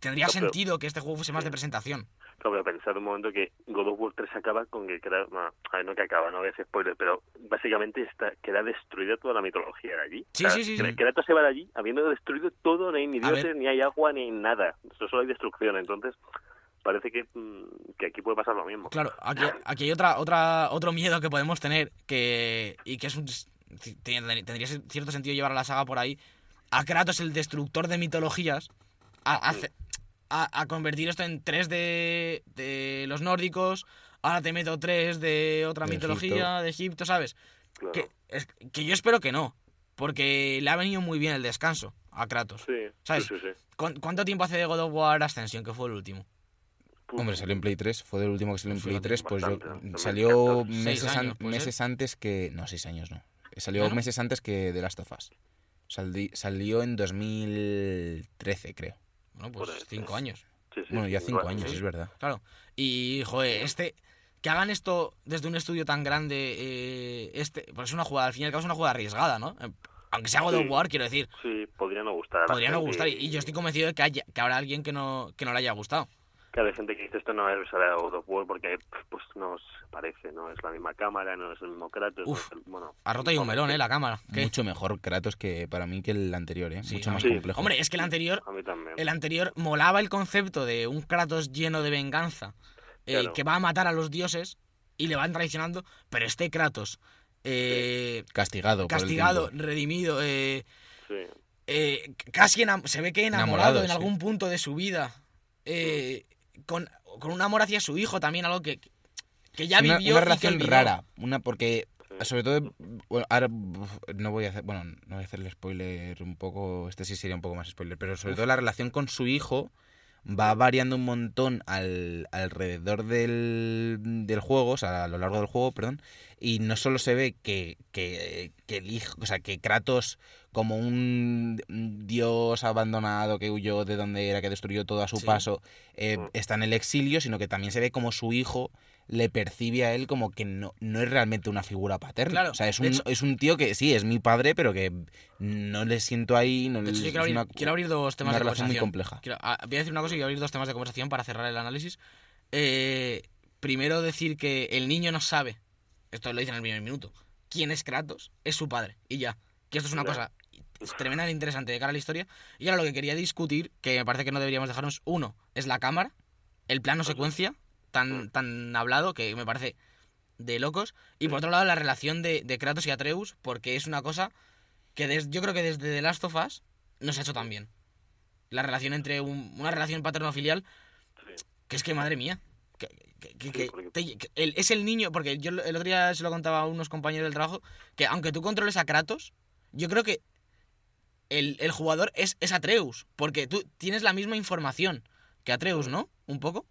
Tendría No, pero- sentido que este juego fuese más de presentación. Claro, pero pensad un momento que God of War 3 acaba con que queda, no, a ver, no que acaba, no voy a hacer spoiler, pero básicamente está, queda destruida toda la mitología de allí. Sí, O sea, sí, sí, Kra- sí. Kratos se va de allí habiendo destruido todo, no hay ni dioses, ni hay agua, ni nada. Eso solo hay destrucción, entonces parece que, mm, que aquí puede pasar lo mismo. Claro, aquí, aquí hay otra, otra, otro miedo que podemos tener que y que es un, tendría cierto sentido llevar a la saga por ahí. A Kratos, el destructor de mitologías, a, a a- a convertir esto en tres de, de los nórdicos, ahora te meto tres de otra De mitología, Egipto. de Egipto, ¿sabes? Claro. Que, es- que yo espero que no, porque le ha venido muy bien el descanso a Kratos. Sí, ¿Sabes? sí, sí, sí. ¿Cuán- ¿Cuánto tiempo hace de God of War Ascension, que fue el último? Hombre, salió en Play 3, fue del último que salió en Play fíjate, 3, pues yo salió 2014. meses, Seis an- años, ¿puede meses antes que... No, seis años no. Salió meses antes que The Last of Us. Saldi- salió en 2013, creo. Bueno, pues cinco es- años. sí, sí, Bueno, ya cinco igual, años, sí. es verdad. Claro. Y, joder, este. Que hagan esto desde un estudio tan grande, eh, este. Pues es una jugada, al fin y al cabo es una jugada arriesgada, ¿no? Eh, Aunque sea God of. War, quiero decir, Sí, podría no gustar. podría no gustar. Y, y yo estoy convencido de que, haya, que habrá alguien que no, que no le haya gustado. Claro, hay gente que dice esto no es a God of War porque pues no se parece, no es la misma cámara, no es el mismo Kratos. Uf, el- bueno, Ha roto ahí un melón, sí. ¿eh? La cámara. ¿Qué? Mucho mejor Kratos que para mí que el anterior, ¿eh? Sí, Mucho a más sí. complejo. Hombre, es que el anterior. A mí también. El anterior molaba el concepto de un Kratos lleno de venganza. eh, Claro. que va a matar a los dioses y le van traicionando. Pero este Kratos. eh, castigado. por el castigado, tiempo. redimido. eh, Sí. eh, casi se ve que enamorado, Enamorado, en sí. algún punto de su vida. eh, con, con un amor hacia su hijo también, algo que, que ya Es una, vivió. una y que relación rara, una porque sobre todo bueno, ahora no voy a hacer, bueno, no voy a hacerle spoiler un poco, este sí sería un poco más spoiler, pero sobre todo la relación con su hijo va variando un montón al, alrededor del, del juego, o sea, a lo largo del juego, perdón, y no solo se ve que, que, que el hijo, o sea, que Kratos como un dios abandonado que huyó de donde era, que destruyó todo a su Sí. paso, eh, Mm. está en el exilio, sino que también se ve como su hijo le percibe a él como que no, no es realmente una figura paterna. Claro, o sea, es un, hecho- es un tío que sí, es mi padre, pero que no le siento ahí. No De hecho, yo le- quiero abrir, una- quiero abrir dos temas una de relación muy conversación. compleja. Quiero- ah, voy a decir una cosa y voy a abrir dos temas de conversación para cerrar el análisis. Eh, primero decir que el niño no sabe, esto lo dice en el primer minuto, quién es Kratos, es su padre, y ya. Que esto es una cosa tremendamente interesante de cara a la historia. Y ahora lo que quería discutir, que me parece que no deberíamos dejarnos, uno, es la cámara, el plano secuencia, tan, tan hablado, que me parece de locos. Y por otro lado, la relación de, de Kratos y Atreus, porque es una cosa que des- yo creo que desde The Last of Us no se ha hecho tan bien. La relación entre un- una relación paterno-filial, Sí. que es que, madre mía, que, que- que- Sí, que porque- te- que el- es el niño, porque yo el otro día se lo contaba a unos compañeros del trabajo, que aunque tú controles a Kratos, yo creo que el, el jugador es, es Atreus, porque tú tienes la misma información que Atreus, ¿no? Un poco.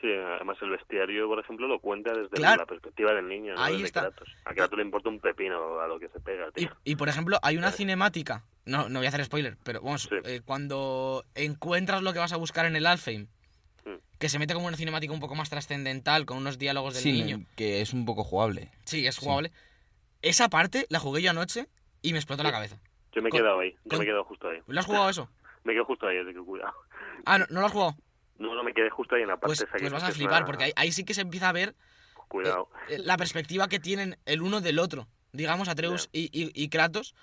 Sí, además el bestiario, por ejemplo, lo cuenta desde Claro. la perspectiva del niño, no Ahí desde está. Kratos. A Kratos le importa un pepino a lo que se pega, Y, tío. y, por ejemplo, hay una cinemática, no, no voy a hacer spoiler, pero vamos, Sí. eh, cuando encuentras lo que vas a buscar en el Alfheim, Mm. que se mete como una cinemática un poco más trascendental, con unos diálogos del Sí, niño. que es un poco jugable. Sí, es Sí. jugable. Esa parte la jugué yo anoche y me explotó la cabeza. Yo me he con- quedado ahí, yo con- me he quedado justo ahí. ¿Lo has jugado eso? Me quedo justo ahí, así que cuidado. Ah, ¿no, ¿no lo has jugado? No, no me quedé justo ahí en la parte Pues, esa pues vas a flipar, una- porque ahí, ahí sí que se empieza a ver Cuidado. eh, la perspectiva que tienen el uno del otro. Digamos, Atreus y, y- y Kratos.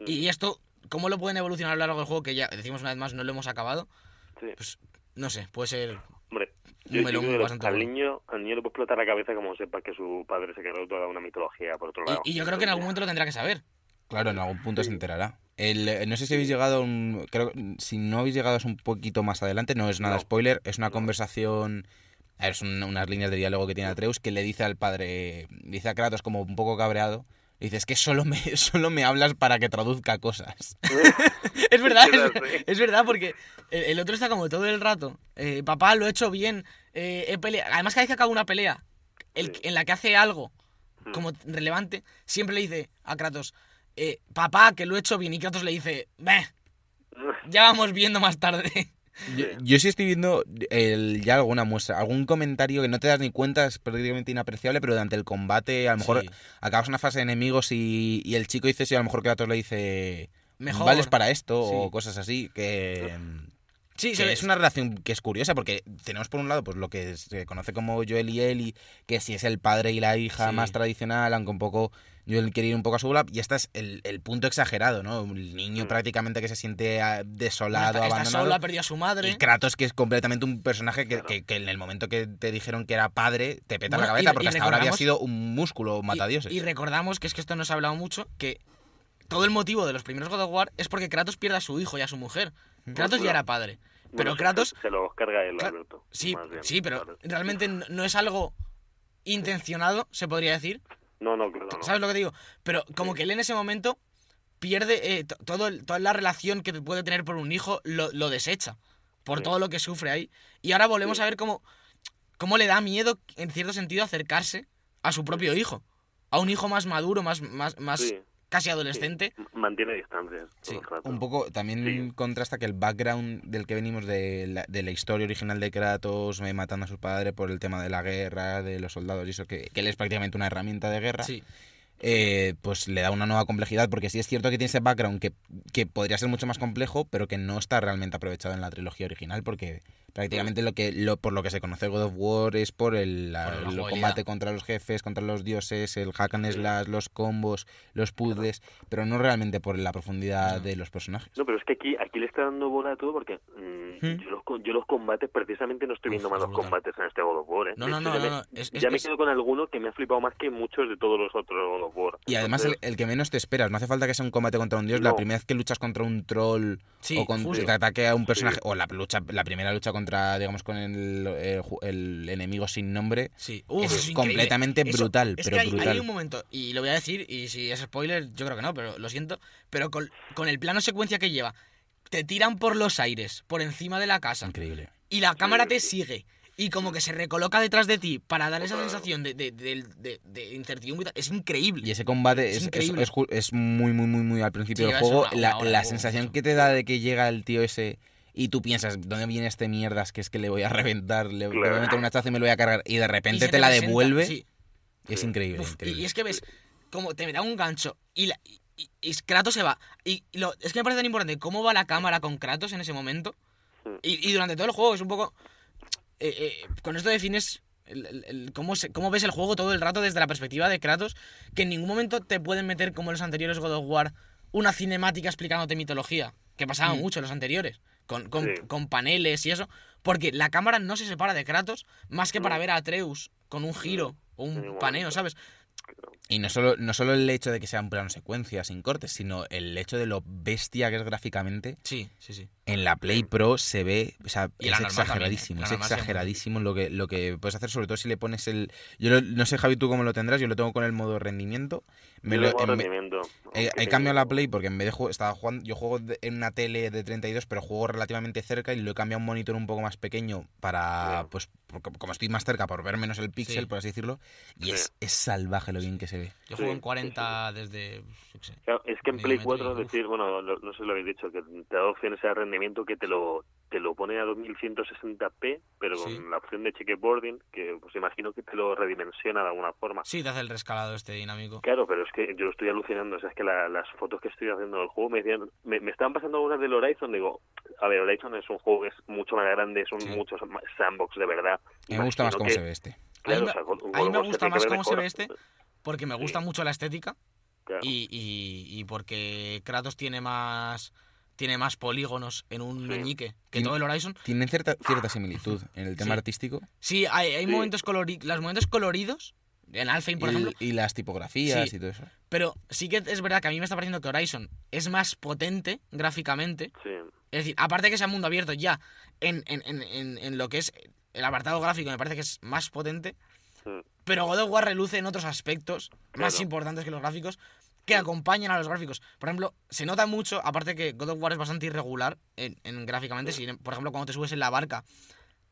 Mm. Y esto, ¿cómo lo pueden evolucionar a lo largo del juego? Que ya decimos una vez más, no lo hemos acabado. Sí. Pues no sé, puede ser. Hombre, un yo, yo melón creo que bastante al niño, al niño le puede explotar la cabeza como sepa que su padre se quedó toda una mitología por otro lado. Y, y yo creo que en algún momento lo tendrá que saber. Claro, en algún punto se enterará. El, eh, no sé si habéis llegado a un... Creo, si no habéis llegado es un poquito más adelante, no es nada No. spoiler, es una conversación... a ver, son unas líneas de diálogo que tiene Atreus que le dice al padre, dice a Kratos como un poco cabreado, le dice, es que solo me, solo me hablas para que traduzca cosas. Es verdad, es, es verdad, porque el, el otro está como todo el rato. eh, papá, lo he hecho bien. eh, he pelea-". Además, cada vez que acaba una pelea el- en la que hace algo Mm. como relevante, siempre le dice a Kratos, eh, papá, que lo he hecho bien. Y Kratos le dice, "Beh, ya vamos viendo más tarde. Yo, yo sí estoy viendo el, ya alguna muestra, algún comentario que no te das ni cuenta, es prácticamente inapreciable, pero durante el combate a lo mejor Sí. acabas una fase de enemigos y, y el chico dice eso y a lo mejor Kratos le dice, Mejor. vales para esto Sí. o cosas así, que... Sí, que es una relación que es curiosa porque tenemos por un lado pues lo que se conoce como Joel y Ellie, que si es el padre y la hija Sí. más tradicional, aunque un poco Joel quiere ir un poco a su bola, y este es el, el punto exagerado, ¿no? El niño Mm. prácticamente que se siente ah, desolado, está, está abandonado. solo, ha perdido a su madre. Y Kratos, que es completamente un personaje que, Claro. que- que en el momento que te dijeron que era padre, te peta Bueno, la cabeza, y porque hasta ahora había sido un músculo matadioses. Y, y recordamos que es que esto no se ha hablado mucho, que todo el motivo de los primeros God of War es porque Kratos pierde a su hijo y a su mujer. Kratos ya era padre. Pero Bueno, Kratos, Se, lo carga él, Alberto. sí, bien, sí, pero realmente no es algo intencionado, se podría decir. No, no, claro, no. ¿Sabes lo que te digo? Pero como que él en ese momento pierde eh, to- todo el- toda la relación que puede tener por un hijo, lo, lo desecha. Por Sí. todo lo que sufre ahí. Y ahora volvemos Sí. a ver cómo, cómo le da miedo, en cierto sentido, acercarse a su propio hijo. A un hijo más maduro, más, más, más Sí, casi adolescente. Mantiene distancias. Sí. Un poco, también Sí. contrasta que el background del que venimos de la, de la historia original de Kratos eh, matando a su padre por el tema de la guerra, de los soldados y eso, que, que él es prácticamente una herramienta de guerra, Sí. Eh, pues le da una nueva complejidad, porque sí es cierto que tiene ese background que, que podría ser mucho más complejo, pero que no está realmente aprovechado en la trilogía original, porque prácticamente lo que lo, por lo que se conoce God of War es por el, la- Por la el jugabilidad. combate contra los jefes, contra los dioses, el hack and slash, los combos, los puzzles, pero no realmente por la profundidad No. de los personajes. No, pero es que aquí, aquí le está dando bola a todo porque mm, Hmm. yo, los, co- yo los combates precisamente no estoy viendo Uf, más es los brutal. combates en este God of War. ¿eh? No, no, hecho, no, ya no, me, no, es- es- ya me es- quedo con alguno que me ha flipado más que muchos de todos los otros God of War. Y además el, Entonces, el que menos te esperas, no hace falta que sea un combate contra un dios, la primera vez que luchas contra un troll Sí, o que te ataque a un personaje, Sí. o la lucha, la primera lucha contra, digamos, con el, enemigo sin nombre, Sí, Uf, es completamente Eso- brutal, es pero que hay, brutal. hay un momento, y lo voy a decir, y si es spoiler, yo creo que no, pero lo siento, pero con, con el plano secuencia que lleva, te tiran por los aires, por encima de la casa, Increíble. y la cámara Sí, te sí. sigue, y como que se recoloca detrás de ti para dar esa sensación de, de, de- de- de incertidumbre, es increíble. Y ese combate Es es, es, increíble. es ju- es muy, muy, muy, muy al principio Sí, del juego. una- la una la juego, sensación que te da de que llega el tío ese y tú piensas, ¿dónde viene este mierdas? Que es que le voy a reventar, le, le voy a meter un hachazo y me lo voy a cargar. Y de repente te la presenta, devuelve. sí. y es increíble. Uf, y, increíble. y es que ves como te da un gancho y, la, y, y- Kratos se va. Y lo, es que me parece tan importante cómo va la cámara con Kratos en ese momento. Y, y durante todo el juego es un poco... eh, eh, con esto defines el- el- el cómo, se- cómo ves el juego todo el rato desde la perspectiva de Kratos, que en ningún momento te pueden meter como en los anteriores God of War una cinemática explicándote mitología, que pasaba Mm. mucho en los anteriores, con, con, Sí. con paneles y eso, porque la cámara no se separa de Kratos más que No. para ver a Atreus con un giro o un paneo, momento. ¿sabes? Y no solo, no solo el hecho de que sea un plano secuencia sin cortes, sino el hecho de lo bestia que es gráficamente. Sí, sí, sí. En la Play Pro se ve, o sea, Y es normal exageradísimo, también, es exageradísimo lo que, lo que puedes hacer, sobre todo si le pones el... Yo lo- no sé, Javi, tú cómo lo tendrás, yo lo tengo con el modo rendimiento. Me yo lo- en rendimiento, He, he cambiado la Play porque en vez de jugar, estaba jugando, yo juego de- en una tele de 32, pero juego relativamente cerca y lo he cambiado a un monitor un poco más pequeño para, Sí. pues, porque- como estoy más cerca, por ver menos el píxel, Sí. por así decirlo, y Sí. es, es salvaje lo bien que se ve. Yo juego Sí, en 40 desde. Claro, es que en Play me 4, meto y- decir, bueno, no sé si lo habéis dicho, que te da opciones a rendimiento que te lo te lo pone a 2160p, pero con Sí. la opción de checkerboarding, que pues imagino que te lo redimensiona de alguna forma. Sí, te hace el rescalado este dinámico. Claro, pero es que yo estoy alucinando. O sea, es que la- las fotos que estoy haciendo del juego me decían, me, me estaban pasando algunas del Horizon. Digo, a ver, Horizon es un juego que es mucho más grande, son Sí. muchos más sandbox de verdad. Me gusta más cómo que- se ve este. claro, a mí, o sea, me- a mí gusta que más cómo se ve este porque me gusta Sí. mucho la estética Claro. y, y- y porque Kratos tiene más tiene más polígonos en un Sí. meñique que Tiene- todo el Horizon. Tienen cierta, cierta similitud en el tema Sí. artístico Sí, hay, hay Sí. momentos coloridos, los momentos coloridos en Alphen, por y, ejemplo, y las tipografías Sí. y todo eso. pero sí que es verdad que a mí me está pareciendo que Horizon es más potente gráficamente Sí, Es decir, aparte de que sea mundo abierto ya, en, en, en, en, en lo que es el apartado gráfico me parece que es más potente, Mm. pero God of War reluce en otros aspectos más importantes que los gráficos que acompañan a los gráficos. Por ejemplo, se nota mucho, aparte que God of War es bastante irregular en, en gráficamente, si, por ejemplo, cuando te subes en la barca,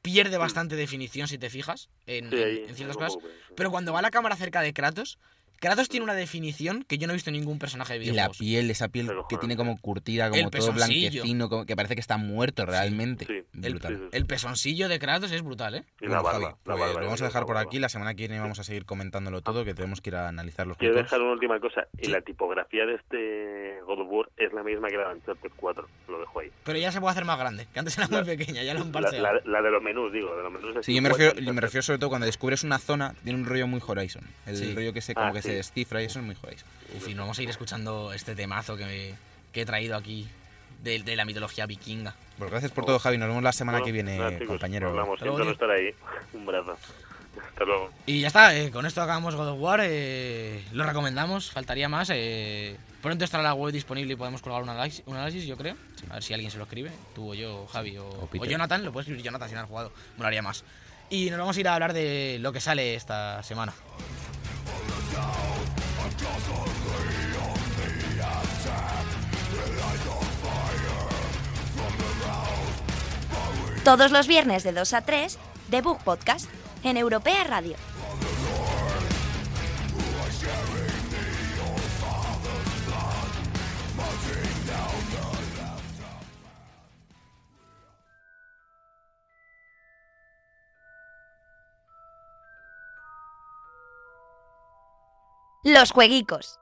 pierde bastante definición si te fijas en, sí, en- ahí. en ciertas cosas. sí. Pero cuando va la cámara cerca de Kratos, Kratos tiene una definición que yo no he visto en ningún personaje de Y la videojuegos. piel, esa piel Pero, que tiene como curtida, como El todo blanquecino, como que parece que está muerto realmente. Sí. El- Brutal. Sí, sí, sí. El pezoncillo de Kratos es brutal, ¿eh? Y Bueno, la barba, Javi, la pues barba, lo vamos a la dejar por aquí. La semana que viene vamos a seguir comentándolo todo, que tenemos que ir a analizar los Quiero puntos. dejar una última cosa. Y la tipografía de este God of War es la misma que la de Uncharted 4. Lo dejo ahí. Pero ya se puede hacer más grande, que antes era La- muy pequeña, ya lo han La, parcheado. la- la de los menús, digo, de los menús. Sí, yo me refiero, me refiero sobre todo cuando descubres una zona, tiene un rollo muy Horizon. El Sí. rollo que se como Ah, que sí. Se descifra y eso es muy Horizon. En fin, vamos a ir escuchando este temazo que, me- que he traído aquí de, de la mitología vikinga. Pues gracias por todo, Javi. Nos vemos la semana Bueno, que viene, nada, chicos, compañero. Hablamos, Hasta luego, no estar ahí. Un brazo. Hasta luego. Y ya está, eh, con esto acabamos God of War. eh, lo recomendamos, faltaría más. eh, pronto estará la web disponible y podemos colgar un análisis, un análisis, yo creo. A ver si alguien se lo escribe, tú o yo, Javi o, O o. Jonathan. Lo puedes escribir Jonathan si no has jugado, molaría más. Y nos vamos a ir a hablar de lo que sale esta semana. Todos los viernes de 2 a 3, The Book Podcast, en Europea Radio. Los jueguicos.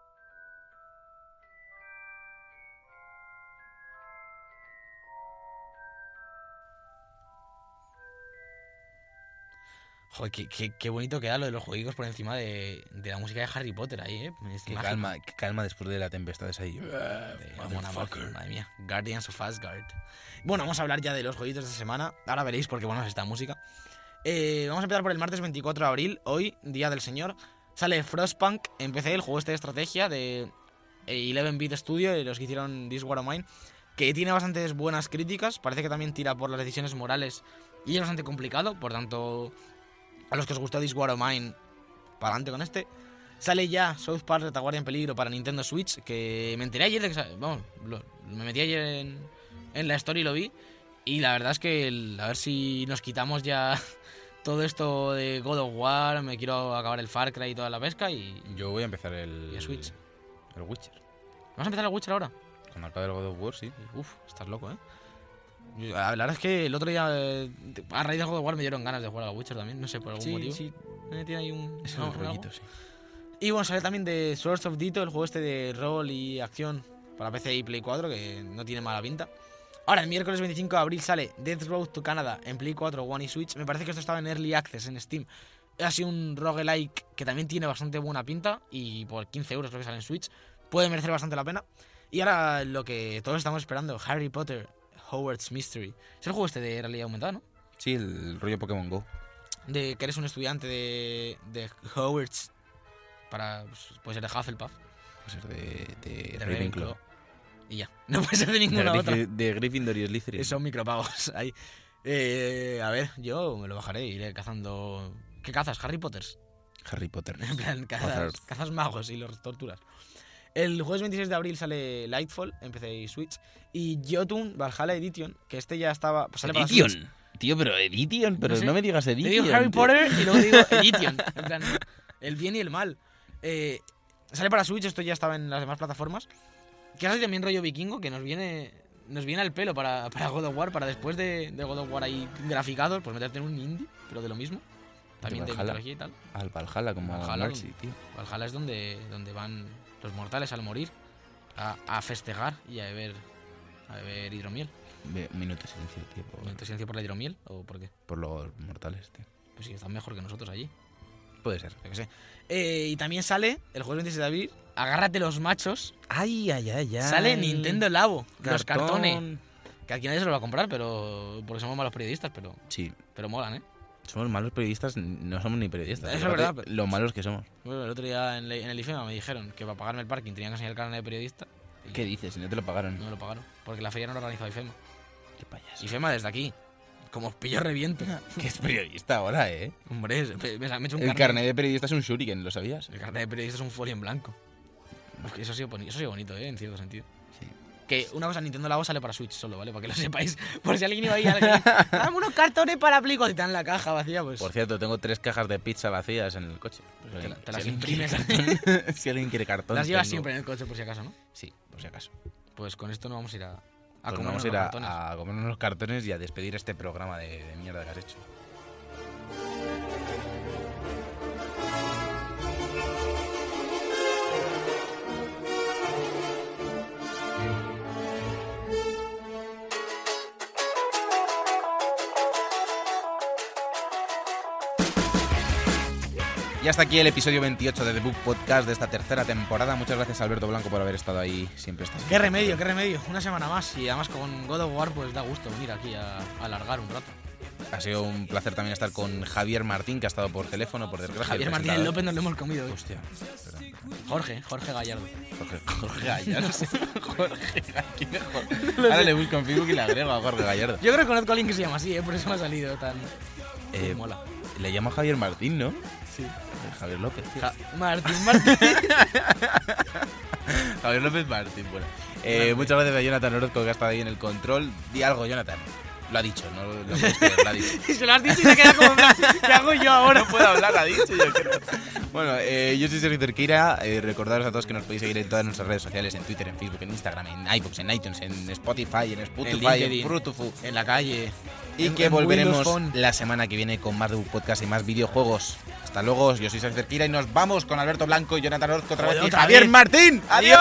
Joder, qué, qué- qué bonito queda lo de los jueguitos por encima de, de la música de Harry Potter ahí, ¿eh? Es Qué calma, qué calma después de la tempestad esa ahí. Eh, Martín, madre mía. Guardians of Asgard. Bueno, vamos a hablar ya de los jueguitos de esta semana. Ahora veréis por qué bueno es esta música. Eh, vamos a empezar por el martes 24 de abril. Hoy, Día del Señor. Sale Frostpunk en PC, el juego este de estrategia de eh, 11-bit Studio, de los que hicieron This War of Mine. Que tiene bastantes buenas críticas. Parece que también tira por las decisiones morales. Y es bastante complicado. Por tanto, a los que os gustó This War of Mine, para adelante con este. Sale ya South Park Retaguardia en Peligro para Nintendo Switch, que me enteré ayer de que... Vamos, me metí ayer en, la story y lo vi. Y la verdad es que a ver si nos quitamos ya todo esto de God of War, me quiero acabar el Far Cry y toda la pesca y... Yo voy a empezar el. ¿Y a Switch? El Witcher. ¿Vamos a empezar el Witcher ahora? Cuando acabe el God of War, sí. Uf, estás loco, ¿eh? La verdad es que el otro día, eh, a raíz de God of War, me dieron ganas de jugar al Witcher también, no sé, por algún motivo. Me tiene ahí un... Es el algo. rollito, sí. Y bueno, sale también de Swords of Dito, el juego este de rol y acción para PC y Play 4, que no tiene mala pinta. Ahora, el miércoles 25 de abril sale Death Road to Canada en Play 4, One y Switch. Me parece que esto estaba en Early Access en Steam. Ha sido un roguelike que también tiene bastante buena pinta y por 15 euros creo que sale en Switch. Puede merecer bastante la pena. Y ahora lo que todos estamos esperando, Harry Potter, Howard's Mystery. Es el juego este de realidad aumentada, ¿no? Sí, el rollo Pokémon Go. De que eres un estudiante de, de Hogwarts. Para, pues, puede ser de Hufflepuff. Puede ser de, de, de Ravenclaw. Ravenclaw. Y ya. No puede ser de De, ninguna otra. De Gryffindor y Slytherin. Son micropagos ahí. Eh, a ver, yo me lo bajaré, iré cazando. ¿Qué cazas? Harry Potters. Harry Potter. En plan, cazas, cazas magos y los torturas. El jueves 26 de abril sale Lightfall en PC y Switch. Y Jotun Valhalla Edition, que este ya estaba. Pues sale para Switch. Edition. Tío, pero Edition, pero No no, sé. me digas Edition. digo Harry tío. Potter y luego digo Edition. En plan, el bien y el mal. Eh, sale para Switch, esto ya estaba en las demás plataformas. Que es también rollo vikingo, que nos viene. nos viene al pelo para, para God of War, para después de, de God of War ahí graficados, pues meterte en un indie, pero de lo mismo. También de, Valhalla. mitología y tal. Al Valhalla, como Valhalla, Mercy, tío. Valhalla es donde, donde van los mortales al morir a, a festejar y a beber, a beber hidromiel. Minuto de silencio, tío. Por, ¿Momento de silencio por la hidromiel o por qué? por los mortales, tío. Pues sí, están mejor que nosotros allí. Puede ser. Yo qué sé. Eh, y también sale el jueves 26 de abril, Agárrate los machos. Ay, ay, ay, ay. Sale Nintendo Labo, los Cartón. cartones. Que aquí nadie se los va a comprar, pero porque somos malos periodistas, pero, Sí. pero molan, ¿eh? Somos malos periodistas, no somos ni periodistas. Eso es verdad, pero- Lo malos que somos. Bueno, el otro día en, el IFEMA me dijeron que para pagarme el parking tenían que enseñar el carnet de periodista. ¿Qué dices? Si no te lo pagaron. No me lo pagaron, porque la feria no lo organizaba IFEMA. Qué payaso. IFEMA desde aquí, como os pillo reviento. Que es periodista ahora, ¿eh? Hombre, es- me, me- me he hecho un El carnet. carnet de periodista es un shuriken, ¿lo sabías? El carnet de periodista es un folio en blanco. Uf, Eso ha sido, boni- eso ha sido bonito, ¿eh? En cierto sentido. Sí. Que una cosa, Nintendo Labo sale para Switch solo, ¿vale? Para que lo sepáis. Por si alguien iba ahí a alguien, dame unos cartones para Play y te dan la caja vacía, pues... Por cierto, tengo tres cajas de pizza vacías en el coche. Pues te la- alguien- te las si alguien imprimes cartón- si alguien quiere cartón. las llevas tengo. siempre en el coche por si acaso, ¿no? Sí, por si acaso. Pues con esto no vamos a ir a, a Pues comernos vamos a ir a, comernos los cartones y a despedir este programa de, de mierda que has hecho. Y hasta aquí el episodio 28 de The Book Podcast de esta tercera temporada. Muchas gracias Alberto Blanco por haber estado ahí. Siempre estás. Qué remedio, qué remedio. Una semana más. Y además con God of War, pues da gusto venir aquí a, a alargar un rato. Ha sido un placer también estar con Javier Martín, que ha estado por teléfono, por desgracia. Javier presentador. López nos lo hemos comido hoy. Hostia. perdón. Jorge, Jorge Gallardo. Jorge, Jorge Gallardo. Jorge, ¿quién es Jorge? Ahora le busco en Facebook y le agrego a Jorge Gallardo. Yo creo que conozco a alguien que se llama así, ¿eh? por eso me ha salido tan. Eh, mola. Le llamo a Javier Martín, ¿no? Sí. Javier López. Ja- Martín, Martín. Javier López Martín, bueno. Eh, muchas gracias a Jonathan Orozco que ha estado ahí en el control. Di algo, Jonathan. Lo ha dicho, no lo puedes creer, lo ha dicho. y se lo has dicho y se queda como en plan, ¿qué hago yo ahora? No puedo hablar, ha dicho yo creo. Bueno, eh, yo soy Sergio Cerqueira. Eh, recordaros a todos que nos podéis seguir en todas nuestras redes sociales, en Twitter, en Facebook, en Instagram, en iBooks, en iTunes, en Spotify, en Spotify, en, LinkedIn. Frutufu. En la calle. Y En- que en volveremos la semana que viene con más de un podcast y más videojuegos. Hasta luego, yo soy Sergio Cerquira y nos vamos con Alberto Blanco y Jonathan Orozco otra vez. Y Javier. Martín. ¡Adiós!